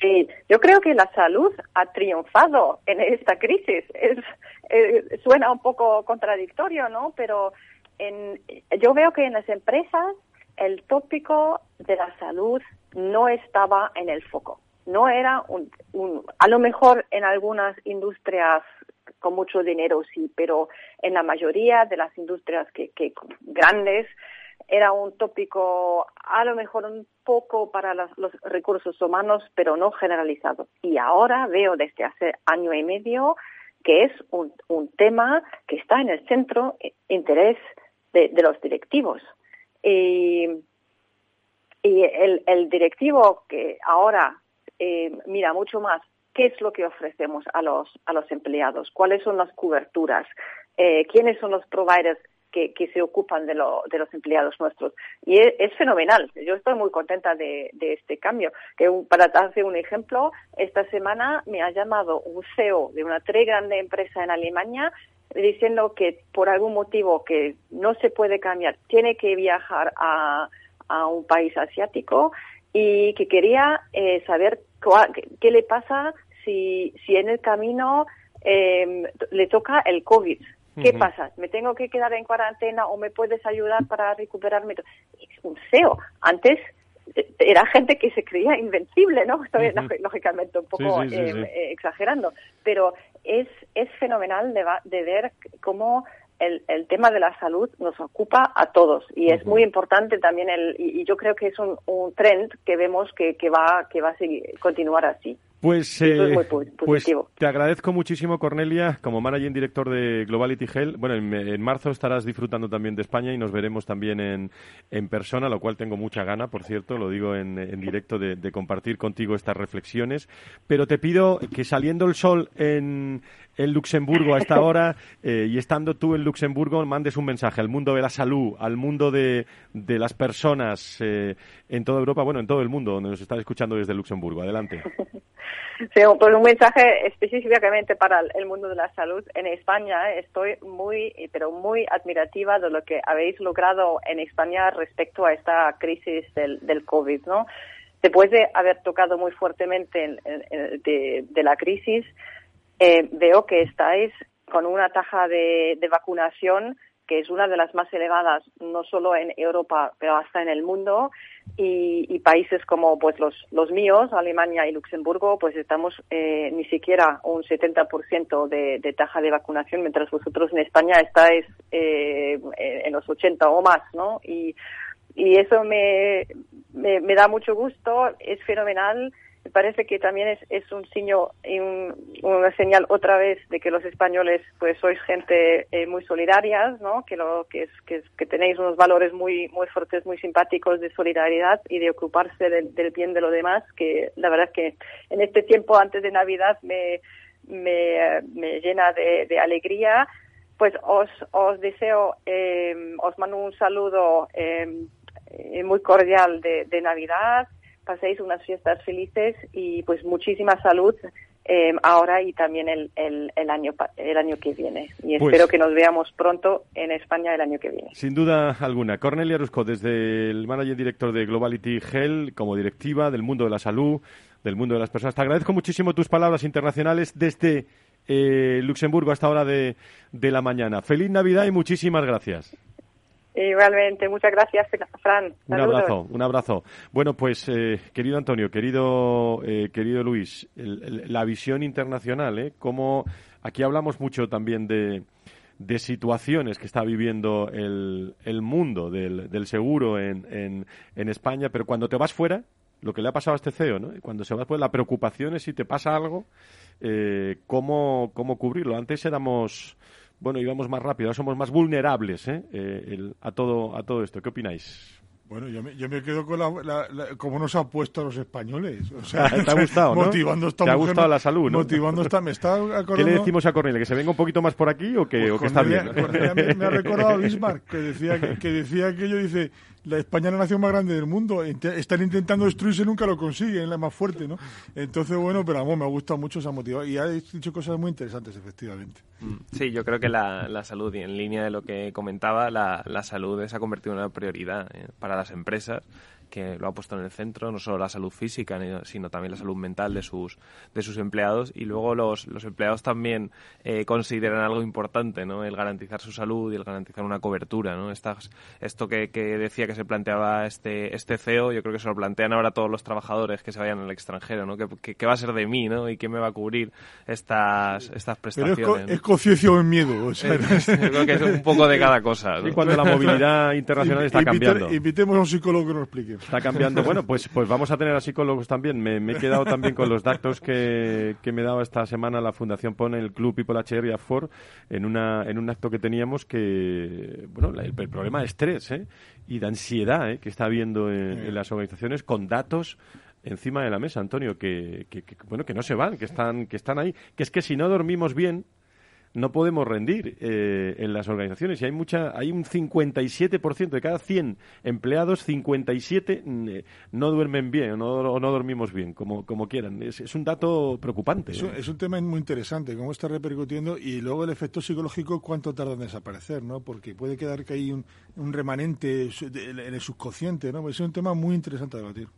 Speaker 11: Sí, yo creo que la salud ha triunfado en esta crisis. Es, suena un poco contradictorio, ¿no? Pero en, yo veo que en las empresas el tópico de la salud no estaba en el foco. No era un, a lo mejor en algunas industrias con mucho dinero sí, pero en la mayoría de las industrias que, que grandes era un tópico a lo mejor un poco para los, recursos humanos, pero no generalizado. Y ahora veo desde hace año y medio que es un, un tema que está en el centro de interés de, de los directivos. Y y el, directivo que ahora eh, mira mucho más qué es lo que ofrecemos a los, a los empleados, cuáles son las coberturas, eh, quiénes son los providers que que, se ocupan de, de, los empleados nuestros. Y es, fenomenal. Yo estoy muy contenta de, este cambio. Que para hacer un ejemplo, esta semana me ha llamado un CEO de una tres grande empresa en Alemania diciendo que por algún motivo que no se puede cambiar, tiene que viajar a, a un país asiático y que quería eh, saber qué, le pasa si, si en el camino eh, le toca el COVID. ¿Qué pasa? ¿Me tengo que quedar en cuarentena o me puedes ayudar para recuperarme? Es un SEO. Antes eh, era gente que se creía invencible, ¿no? Estoy lógicamente un poco eh, eh, exagerando, pero es, es fenomenal de, de ver cómo el, el, tema de la salud nos ocupa a todos y es muy importante también el y, yo creo que es un, un trend que vemos que, que va que va a seguir, continuar así.
Speaker 2: Pues, eh, pues te agradezco muchísimo, Cornelia, como managing director de Globality Health. Bueno, en, marzo estarás disfrutando también de España y nos veremos también en, en persona, lo cual tengo mucha gana, por cierto, lo digo en, en directo, de, de, compartir contigo estas reflexiones. Pero te pido que saliendo el sol en, en Luxemburgo a esta [laughs] hora eh, y estando tú en Luxemburgo, mandes un mensaje al mundo de la salud, al mundo de, de las personas eh, en toda Europa, bueno, en todo el mundo, donde nos están escuchando desde Luxemburgo. Adelante. [laughs]
Speaker 11: Sí, pues un mensaje específicamente para el mundo de la salud. En España estoy muy, pero muy admirativa de lo que habéis logrado en España respecto a esta crisis del, del COVID, ¿no? Después de haber tocado muy fuertemente de, de, la crisis, eh, veo que estáis con una taja de, de vacunación que es una de las más elevadas no solo en Europa pero hasta en el mundo. Y, países como pues los, los míos Alemania y Luxemburgo pues estamos eh, ni siquiera un 70% de, de taja de vacunación mientras vosotros en España estáis eh, en los 80 o más no y y eso me, me, me da mucho gusto es fenomenal me parece que también es, es un signo y una señal otra vez de que los españoles pues sois gente eh, muy solidaria, ¿no? Que lo que es que, tenéis unos valores muy muy fuertes, muy simpáticos de solidaridad y de ocuparse del, bien de lo demás, que la verdad es que en este tiempo antes de Navidad me me, me llena de, alegría. Pues os, os deseo, eh, os mando un saludo eh, muy cordial de, de Navidad, paséis unas fiestas felices y pues muchísima salud eh, ahora y también el, el, año el año que viene. Y pues espero que nos veamos pronto en España el año que viene.
Speaker 2: Sin duda alguna. Cornelia Rusco, desde el manager director de Globality Health, como directiva del mundo de la salud, del mundo de las personas. Te agradezco muchísimo tus palabras internacionales desde eh, Luxemburgo a esta hora de, de la mañana. Feliz Navidad y muchísimas gracias.
Speaker 11: Igualmente, muchas gracias, Fran.
Speaker 2: Un abrazo, un abrazo. Bueno, pues, eh, querido Antonio, querido, eh, querido Luis, la visión internacional, ¿eh? Como aquí hablamos mucho también de, de situaciones que está viviendo el, el mundo del, del seguro en, en, en, España, pero cuando te vas fuera, lo que le ha pasado a este CEO, ¿no? Cuando se va fuera, la preocupación es si te pasa algo, eh, cómo, cómo cubrirlo. Antes éramos bueno, íbamos más rápido, somos más vulnerables ¿eh? Eh, a, todo, a todo esto. ¿Qué opináis?
Speaker 4: Bueno, yo me, yo me quedo con la, cómo nos ha puesto a los españoles. O sea, [laughs]
Speaker 2: ¿Te ha gustado, [laughs]
Speaker 4: motivando Esta
Speaker 2: ¿Te ha gustado la salud, ¿no?
Speaker 4: Motivando esta, me está acordando... [laughs]
Speaker 2: ¿Qué le decimos a Cornelia? ¿Que se venga un poquito más por aquí o que, o que está bien?
Speaker 4: me, ha recordado Bismarck, que decía que, que decía aquello, dice la España es la nación más grande del mundo. Están intentando destruirse, nunca lo consiguen, la más fuerte, ¿no? Entonces, bueno, pero vamos, me ha gustado mucho, se ha motivado. Y ha dicho cosas muy interesantes, efectivamente.
Speaker 6: Mm, sí, yo creo que la, la salud, y en línea de lo que comentaba, la, la salud se ha convertido en una prioridad eh, para las empresas que lo ha puesto en el centro, no solo la salud física, sino también la salud mental de sus, de sus empleados. Y luego los, los empleados también eh, consideran algo importante, ¿no? El garantizar su salud y el garantizar una cobertura, ¿no? Estas, esto que, que decía que se planteaba este, este CEO, yo creo que se lo plantean ahora todos los trabajadores que se vayan al extranjero, ¿no? ¿Qué, va a ser de mí, ¿no? Y quién me va a cubrir estas, estas prestaciones.
Speaker 4: Pero es, conciencia o miedo. O sea,
Speaker 6: creo que es un poco de cada cosa.
Speaker 2: Y cuando la movilidad [laughs] internacional está cambiando.
Speaker 4: Invitemos a un psicólogo que nos explique.
Speaker 2: Está cambiando. Bueno, pues, pues vamos a tener a psicólogos también. Me, he quedado también con los datos que, que me daba esta semana la Fundación Pone, el Club People HR y Afor, en, una, en un acto que teníamos que, bueno, el, problema de estrés ¿eh? y de ansiedad ¿eh? que está habiendo en, las organizaciones con datos encima de la mesa, Antonio, que, que, bueno, que no se van, que están, que están ahí. Que es que si no dormimos bien, no podemos rendir eh, en las organizaciones. Y hay mucha, hay un 57% de cada 100 empleados, 57 mm, eh, no duermen bien o no, no dormimos bien, como, como quieran. Es, un dato preocupante.
Speaker 4: Es un, es un, tema muy interesante, cómo está repercutiendo y luego el efecto psicológico, cuánto tarda en desaparecer, ¿no? Porque puede quedar que hay un, un remanente en el subconsciente, ¿no? Es un tema muy interesante a debatir.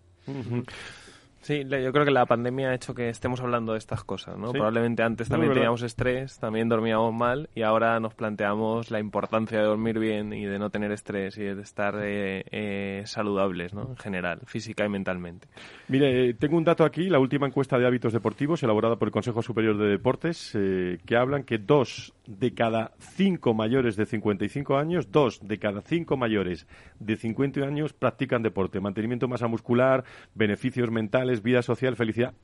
Speaker 6: Sí, yo creo que la pandemia ha hecho que estemos hablando de estas cosas, ¿no? Probablemente antes también teníamos estrés, también dormíamos mal y ahora nos planteamos la importancia de dormir bien y de no tener estrés y de estar eh, eh, saludables, ¿no? En general, física y mentalmente.
Speaker 2: Mire, eh, tengo un dato aquí, la última encuesta de hábitos deportivos elaborada por el Consejo Superior de Deportes, que hablan que dos de cada cinco mayores de 55 años, dos de cada cinco mayores de 50 años practican deporte, mantenimiento masa muscular, beneficios mentales, vida social, felicidad.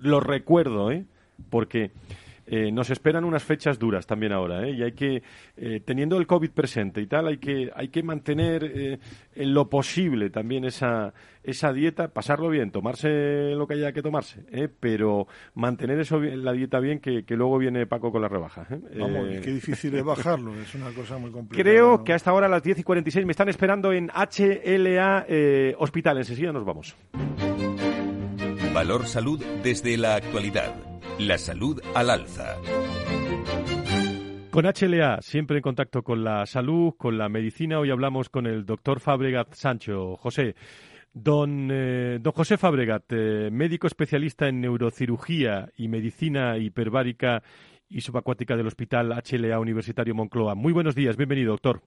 Speaker 2: Lo recuerdo, ¿eh? Porque eh, nos esperan unas fechas duras también ahora, ¿eh? Y hay que, eh, teniendo el COVID presente y tal, hay que, hay que mantener eh, en lo posible también esa, esa dieta, pasarlo bien, tomarse lo que haya que tomarse, ¿eh? pero mantener eso la dieta bien, que, luego viene Paco con la rebaja.
Speaker 4: Vamos, qué difícil es bajarlo, es una cosa muy complicada.
Speaker 2: Creo que hasta ahora a las 10 y 46 me están esperando en HLA Hospital. Enseguida nos vamos.
Speaker 1: Valor Salud desde la actualidad. La salud al alza.
Speaker 2: Con HLA, siempre en contacto con la salud, con la medicina. Hoy hablamos con el doctor Fabregat Sancho. José, don, eh, don José Fabregat, eh, médico especialista en neurocirugía y medicina hiperbárica y subacuática del Hospital HLA Universitario Moncloa. Muy buenos días, bienvenido, doctor.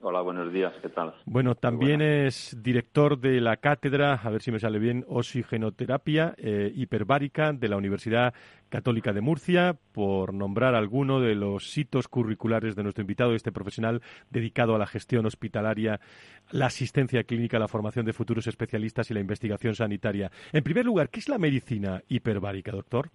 Speaker 12: Hola, buenos días, ¿qué tal?
Speaker 2: Bueno, también es director de la cátedra, a ver si me sale bien, Oxigenoterapia eh, Hiperbárica de la Universidad Católica de Murcia, por nombrar alguno de los hitos curriculares de nuestro invitado, este profesional dedicado a la gestión hospitalaria, la asistencia clínica, la formación de futuros especialistas y la investigación sanitaria. En primer lugar, ¿qué es la medicina hiperbárica, doctor?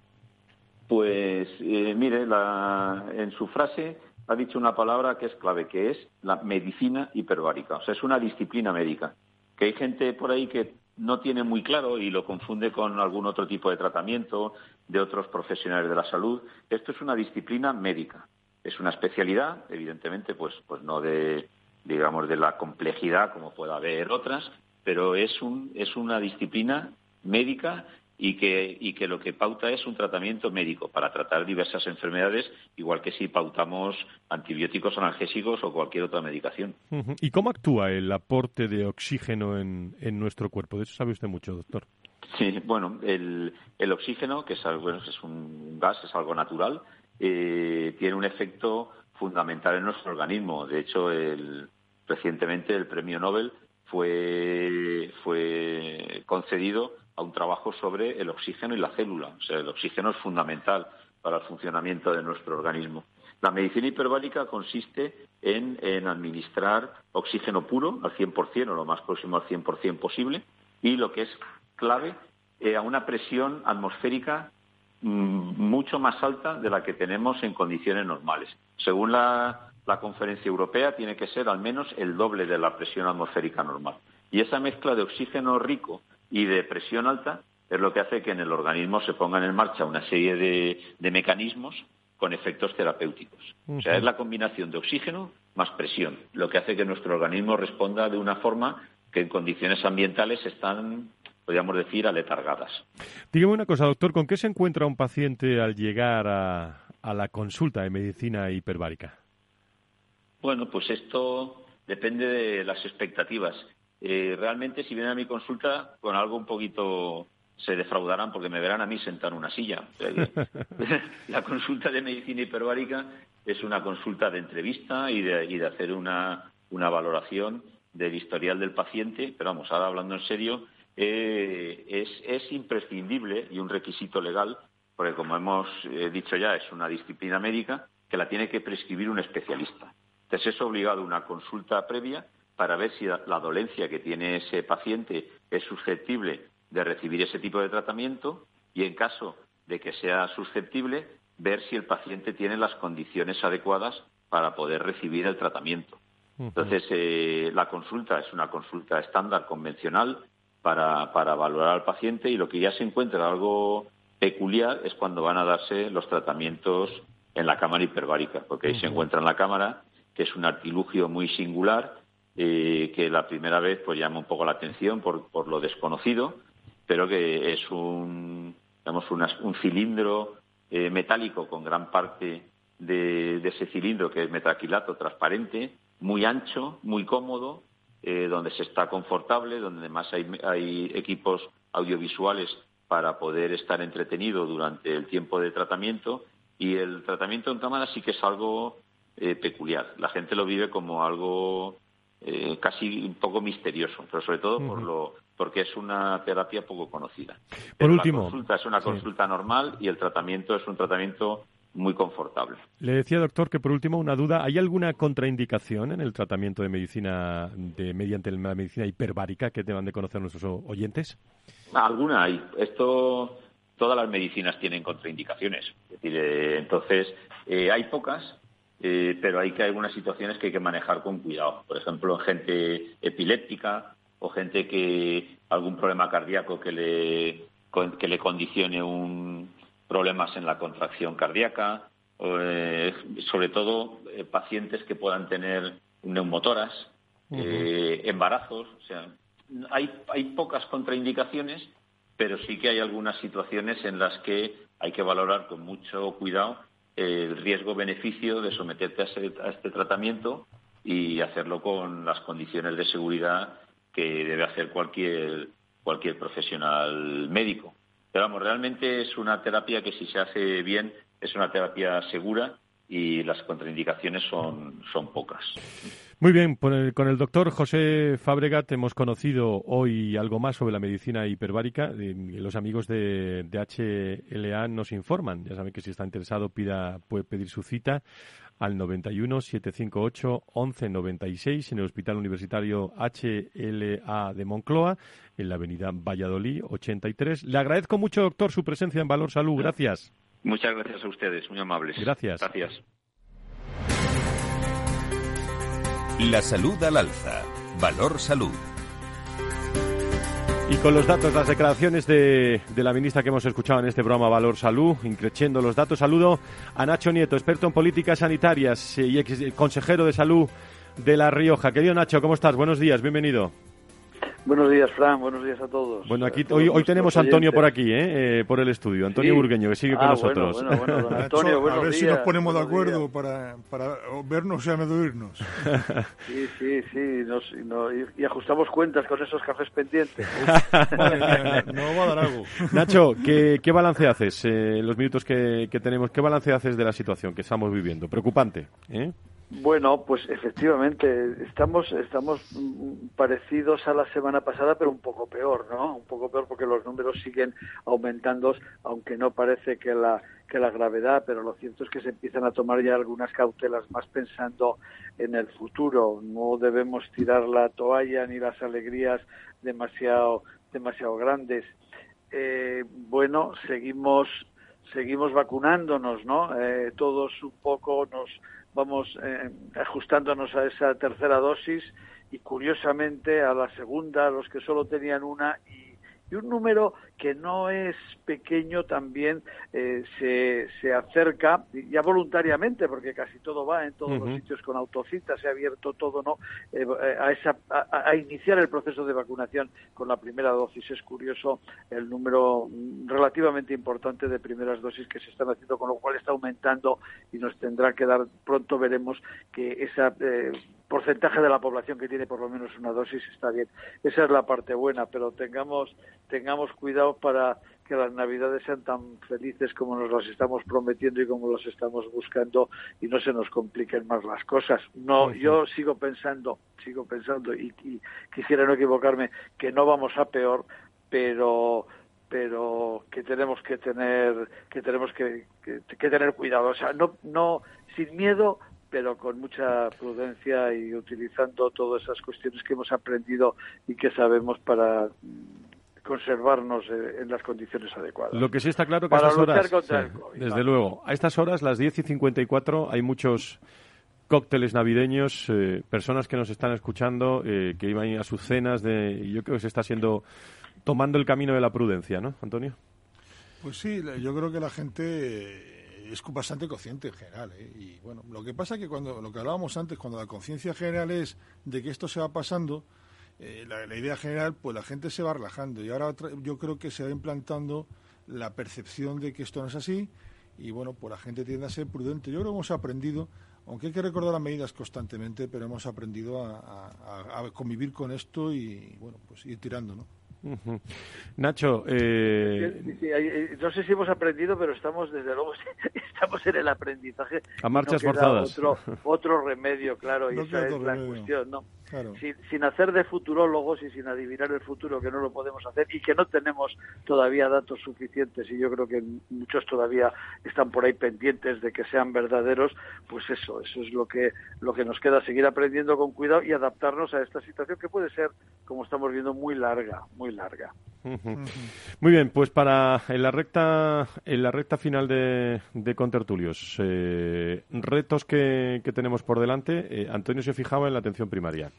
Speaker 12: Pues, eh, mire, en su frase ha dicho una palabra que es clave, que es la medicina hiperbárica. O sea, es una disciplina médica. Que hay gente por ahí que no tiene muy claro y lo confunde con algún otro tipo de tratamiento de otros profesionales de la salud. Esto es una disciplina médica. Es una especialidad, evidentemente, pues, pues no de, digamos, de la complejidad como pueda haber otras, pero es, un, es una disciplina médica y que, y que lo que pauta es un tratamiento médico para tratar diversas enfermedades, igual que si pautamos antibióticos analgésicos o cualquier otra medicación.
Speaker 2: ¿Y cómo actúa el aporte de oxígeno en, en nuestro cuerpo? De eso sabe usted mucho, doctor.
Speaker 12: Sí, bueno, el, el oxígeno, que es, algo, es un gas, es algo natural, eh, tiene un efecto fundamental en nuestro organismo. De hecho, el, recientemente el premio Nobel fue, fue concedido a un trabajo sobre el oxígeno y la célula. O sea, el oxígeno es fundamental para el funcionamiento de nuestro organismo. La medicina hiperbárica consiste en, administrar oxígeno puro al 100% o lo más próximo al 100% posible y lo que es clave, eh, a una presión atmosférica mm, mucho más alta de la que tenemos en condiciones normales. Según la, la conferencia europea, tiene que ser al menos el doble de la presión atmosférica normal. Y esa mezcla de oxígeno rico y de presión alta es lo que hace que en el organismo se pongan en marcha una serie de, mecanismos con efectos terapéuticos. O sea, es la combinación de oxígeno más presión, lo que hace que nuestro organismo responda de una forma que en condiciones ambientales están, podríamos decir, aletargadas.
Speaker 2: Dígame una cosa, doctor, ¿con qué se encuentra un paciente al llegar a, a la consulta de medicina hiperbárica?
Speaker 12: Bueno, pues esto depende de las expectativas. Eh, realmente si vienen a mi consulta con algo un poquito se defraudarán porque me verán a mí sentar en una silla. [laughs] [laughs] la consulta de medicina hiperbárica es una consulta de entrevista y de, hacer una, valoración del historial del paciente, pero vamos, ahora hablando en serio, eh, es, es, imprescindible y un requisito legal, porque como hemos eh, dicho ya, es una disciplina médica que la tiene que prescribir un especialista. Entonces es obligado una consulta previa para ver si la dolencia que tiene ese paciente es susceptible de recibir ese tipo de tratamiento y en caso de que sea susceptible, ver si el paciente tiene las condiciones adecuadas para poder recibir el tratamiento. Entonces, eh, la consulta es una consulta estándar, convencional, para, para valorar al paciente y lo que ya se encuentra algo peculiar es cuando van a darse los tratamientos en la cámara hiperbárica, porque ahí se encuentra en la cámara, es un artilugio muy singular, eh, que la primera vez pues llama un poco la atención por, por lo desconocido, pero que es un, digamos, un cilindro eh, metálico con gran parte de, ese cilindro que es metaquilato transparente, muy ancho, muy cómodo, eh, donde se está confortable, donde además hay, hay equipos audiovisuales para poder estar entretenido durante el tiempo de tratamiento. Y el tratamiento en cámara sí que es algo eh, peculiar. La gente lo vive como algo eh, casi un poco misterioso, pero sobre todo por lo porque es una terapia poco conocida.
Speaker 2: Por último,
Speaker 12: la consulta es una consulta normal y el tratamiento es un tratamiento muy confortable.
Speaker 2: Le decía, doctor, que por último una duda. ¿Hay alguna contraindicación en el tratamiento de medicina de, mediante la medicina hiperbárica que deban de conocer nuestros oyentes?
Speaker 12: Alguna hay. Esto, todas las medicinas tienen contraindicaciones. Es decir, eh, entonces, eh, hay pocas, eh, pero hay que algunas situaciones que hay que manejar con cuidado. Por ejemplo, en gente epiléptica o gente que algún problema cardíaco que le, que le condicione un problemas en la contracción cardíaca, eh, sobre todo eh, pacientes que puedan tener neumotoras, eh, embarazos, o sea, hay, hay pocas contraindicaciones, pero sí que hay algunas situaciones en las que hay que valorar con mucho cuidado el riesgo-beneficio de someterte a, a este tratamiento y hacerlo con las condiciones de seguridad que debe hacer cualquier, cualquier profesional médico. Pero vamos, realmente es una terapia que si se hace bien es una terapia segura y las contraindicaciones son, son pocas.
Speaker 2: Muy bien, con el, doctor José Fabregat hemos conocido hoy algo más sobre la medicina hiperbárica. Los amigos de, de HLA nos informan. Ya saben que si está interesado puede pedir su cita al 91 758 1196 en el Hospital Universitario HLA de Moncloa, en la avenida Valladolid 83. Le agradezco mucho, doctor, su presencia en Valor Salud. Gracias.
Speaker 12: Muchas gracias a ustedes, muy amables.
Speaker 2: Gracias.
Speaker 12: Gracias.
Speaker 1: La salud al alza. Valor Salud.
Speaker 2: Y con los datos, las declaraciones de, la ministra que hemos escuchado en este programa Valor Salud, increciendo los datos, saludo a Nacho Nieto, experto en políticas sanitarias y ex consejero de salud de La Rioja. Querido Nacho, ¿cómo estás? Buenos días, bienvenido.
Speaker 13: Buenos días, Fran. Buenos días a todos.
Speaker 2: Bueno, aquí hoy, hoy tenemos a Antonio por aquí, ¿eh? ¿eh? por el estudio. Antonio Burgueño, que sigue con ah, nosotros.
Speaker 4: Bueno, bueno, bueno [laughs] Antonio, a ver si nos ponemos de acuerdo para, para vernos y oírnos. [laughs]
Speaker 13: Sí, sí, sí. Nos, y, ajustamos cuentas con esos cafés pendientes. [laughs]
Speaker 4: no va a dar algo.
Speaker 2: Nacho, ¿qué, qué balance haces en eh, los minutos que, que tenemos? ¿Qué balance haces de la situación que estamos viviendo? Preocupante, ¿eh?
Speaker 13: Bueno, pues efectivamente, estamos, estamos parecidos a la semana pasada, pero un poco peor, ¿no? Un poco peor porque los números siguen aumentando, aunque no parece que la, que la gravedad, pero lo cierto es que se empiezan a tomar ya algunas cautelas más pensando en el futuro. No debemos tirar la toalla ni las alegrías demasiado, demasiado grandes. Eh, bueno, seguimos, seguimos vacunándonos, ¿no? Eh, todos un poco nos vamos eh, ajustándonos a esa tercera dosis y curiosamente a la segunda, los que solo tenían una y y un número que no es pequeño también eh, se, se acerca, ya voluntariamente, porque casi todo va en todos los sitios con autocita, se ha abierto todo, ¿no? Eh, a, esa, a, iniciar el proceso de vacunación con la primera dosis. Es curioso el número relativamente importante de primeras dosis que se están haciendo, con lo cual está aumentando y nos tendrá que dar, pronto veremos que esa eh, porcentaje de la población que tiene por lo menos una dosis está bien. Esa es la parte buena, pero tengamos, tengamos cuidado para que las navidades sean tan felices como nos las estamos prometiendo y como las estamos buscando y no se nos compliquen más las cosas. No, yo sigo pensando, sigo pensando y, quisiera no equivocarme que no vamos a peor, pero pero que tenemos que tener que tenemos que, que tener cuidado, o sea, no no sin miedo pero con mucha prudencia y utilizando todas esas cuestiones que hemos aprendido y que sabemos para conservarnos eh, en las condiciones adecuadas.
Speaker 2: Lo que sí está claro que a estas horas, desde luego, a estas horas, las 10 y 54, hay muchos cócteles navideños, eh, personas que nos están escuchando, eh, que iban a sus cenas, de, yo creo que se está haciendo, tomando el camino de la prudencia, ¿no, Antonio?
Speaker 4: Pues sí, yo creo que la gente es bastante consciente en general. ¿eh? Y bueno, lo que pasa es que cuando lo que hablábamos antes, cuando la conciencia general es de que esto se va pasando, eh, la, idea general, pues la gente se va relajando. Y ahora yo creo que se va implantando la percepción de que esto no es así. Y bueno, pues la gente tiende a ser prudente. Yo creo que hemos aprendido, aunque hay que recordar las medidas constantemente, pero hemos aprendido a, a convivir con esto y bueno, pues ir tirando, ¿no?
Speaker 2: Nacho, eh...
Speaker 13: Eh, no sé si hemos aprendido, pero estamos desde luego [laughs] estamos en el aprendizaje.
Speaker 2: A marchas forzadas.
Speaker 13: Otro, otro remedio, claro, y esa es la cuestión, ¿no? Sin, hacer de futurólogos y sin adivinar el futuro, que no lo podemos hacer y que no tenemos todavía datos suficientes y yo creo que muchos todavía están por ahí pendientes de que sean verdaderos, pues eso, eso es lo que, lo que nos queda, seguir aprendiendo con cuidado y adaptarnos a esta situación que puede ser, como estamos viendo, muy larga, muy larga.
Speaker 2: Muy bien, pues para en la recta en la recta final de, de Contertulios, eh, retos que, que, tenemos por delante. Eh, Antonio se fijaba en la atención primaria.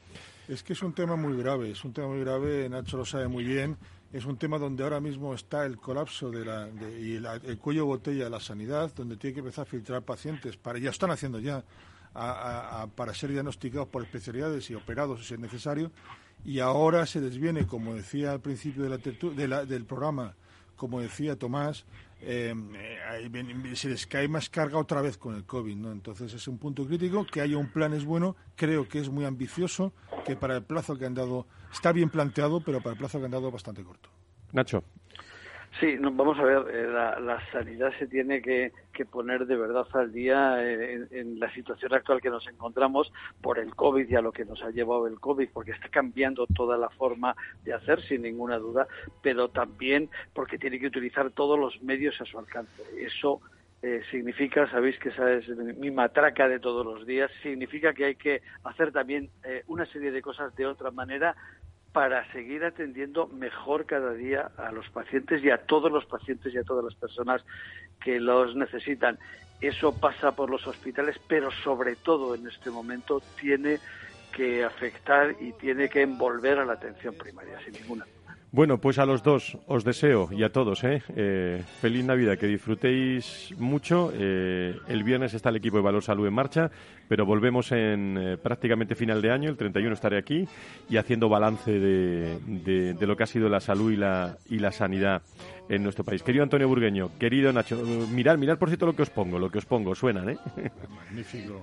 Speaker 4: Es que es un tema muy grave, es un tema muy grave. Nacho lo sabe muy bien. Es un tema donde ahora mismo está el colapso de la, y el cuello botella de la sanidad, donde tiene que empezar a filtrar pacientes. Para ya están haciendo ya para ser diagnosticados por especialidades y operados si es necesario y ahora se desviene, como decía al principio de la, del programa, como decía Tomás, eh, se les cae más carga otra vez con el COVID, ¿no? Entonces es un punto crítico, que haya un plan es bueno, creo que es muy ambicioso, que para el plazo que han dado, está bien planteado, pero para el plazo que han dado bastante corto.
Speaker 2: Nacho.
Speaker 13: Sí, vamos a ver, eh, la, sanidad se tiene que, poner de verdad al día eh, en, la situación actual que nos encontramos por el COVID y a lo que nos ha llevado el COVID, porque está cambiando toda la forma de hacer, sin ninguna duda, pero también porque tiene que utilizar todos los medios a su alcance. Eso eh, significa, sabéis que esa es mi matraca de todos los días, significa que hay que hacer también una serie de cosas de otra manera para seguir atendiendo mejor cada día a los pacientes y a todos los pacientes y a todas las personas que los necesitan. Eso pasa por los hospitales, pero sobre todo en este momento tiene que afectar y tiene que envolver a la atención primaria, sin ninguna.
Speaker 2: Bueno, pues a los dos os deseo y a todos, ¿eh? eh feliz Navidad, que disfrutéis mucho. Eh, el viernes está el equipo de Valor Salud en marcha, pero volvemos en eh, prácticamente final de año, el 31 estaré aquí y haciendo balance de, de, lo que ha sido la salud y la, y la sanidad en nuestro país. Querido Antonio Burgueño, querido Nacho, mirad, mirad por cierto lo que os pongo, lo que os pongo, suenan, ¿eh?
Speaker 4: Magnífico.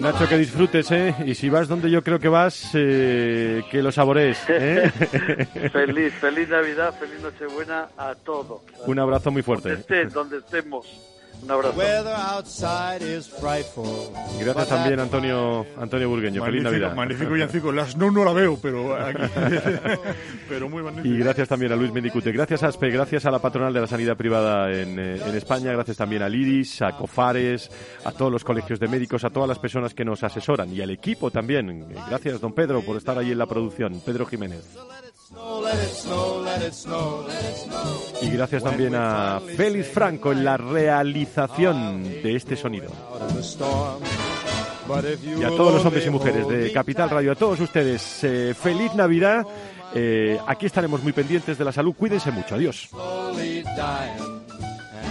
Speaker 2: Nacho, que disfrutes, ¿eh? Y si vas donde yo creo que vas, eh, que lo saborees, [laughs] ¿eh?
Speaker 13: feliz, feliz Navidad, feliz Nochebuena a todos.
Speaker 2: Un abrazo muy fuerte.
Speaker 13: Donde, estén, donde estemos. Un abrazo.
Speaker 2: Y gracias también, Antonio, Antonio Burgueño. Feliz Navidad.
Speaker 4: Magnífico villancico. Las no no la veo, pero aquí. [laughs] pero muy magnífico.
Speaker 2: Y gracias también a Luis Mendicute. Gracias a ASPE, gracias a la patronal de la sanidad privada en, eh, en España. Gracias también a Liris, a COFARES, a todos los colegios de médicos, a todas las personas que nos asesoran y al equipo también. Gracias, don Pedro, por estar ahí en la producción. Pedro Jiménez. Y gracias también a Félix Franco en la realización de este sonido. Y a todos los hombres y mujeres de Capital Radio, a todos ustedes, eh, feliz Navidad. Eh, aquí estaremos muy pendientes de la salud. Cuídense mucho. Adiós.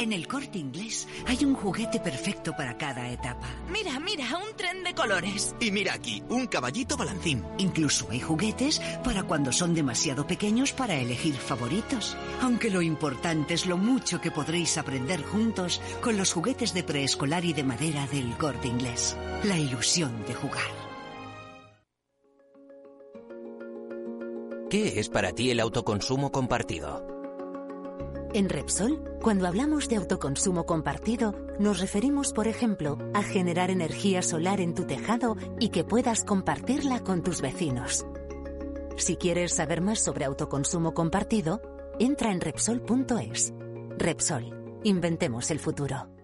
Speaker 14: En el corte inglés hay un juguete perfecto para cada etapa.
Speaker 15: Mira, mira, un tren de colores.
Speaker 16: Y mira aquí, un caballito balancín.
Speaker 14: Incluso hay juguetes para cuando son demasiado pequeños para elegir favoritos. Aunque lo importante es lo mucho que podréis aprender juntos con los juguetes de preescolar y de madera del corte inglés. La ilusión de jugar.
Speaker 16: ¿Qué es para ti el autoconsumo compartido?
Speaker 17: En Repsol, cuando hablamos de autoconsumo compartido, nos referimos, por ejemplo, a generar energía solar en tu tejado y que puedas compartirla con tus vecinos. Si quieres saber más sobre autoconsumo compartido, entra en Repsol.es. Repsol, inventemos el futuro.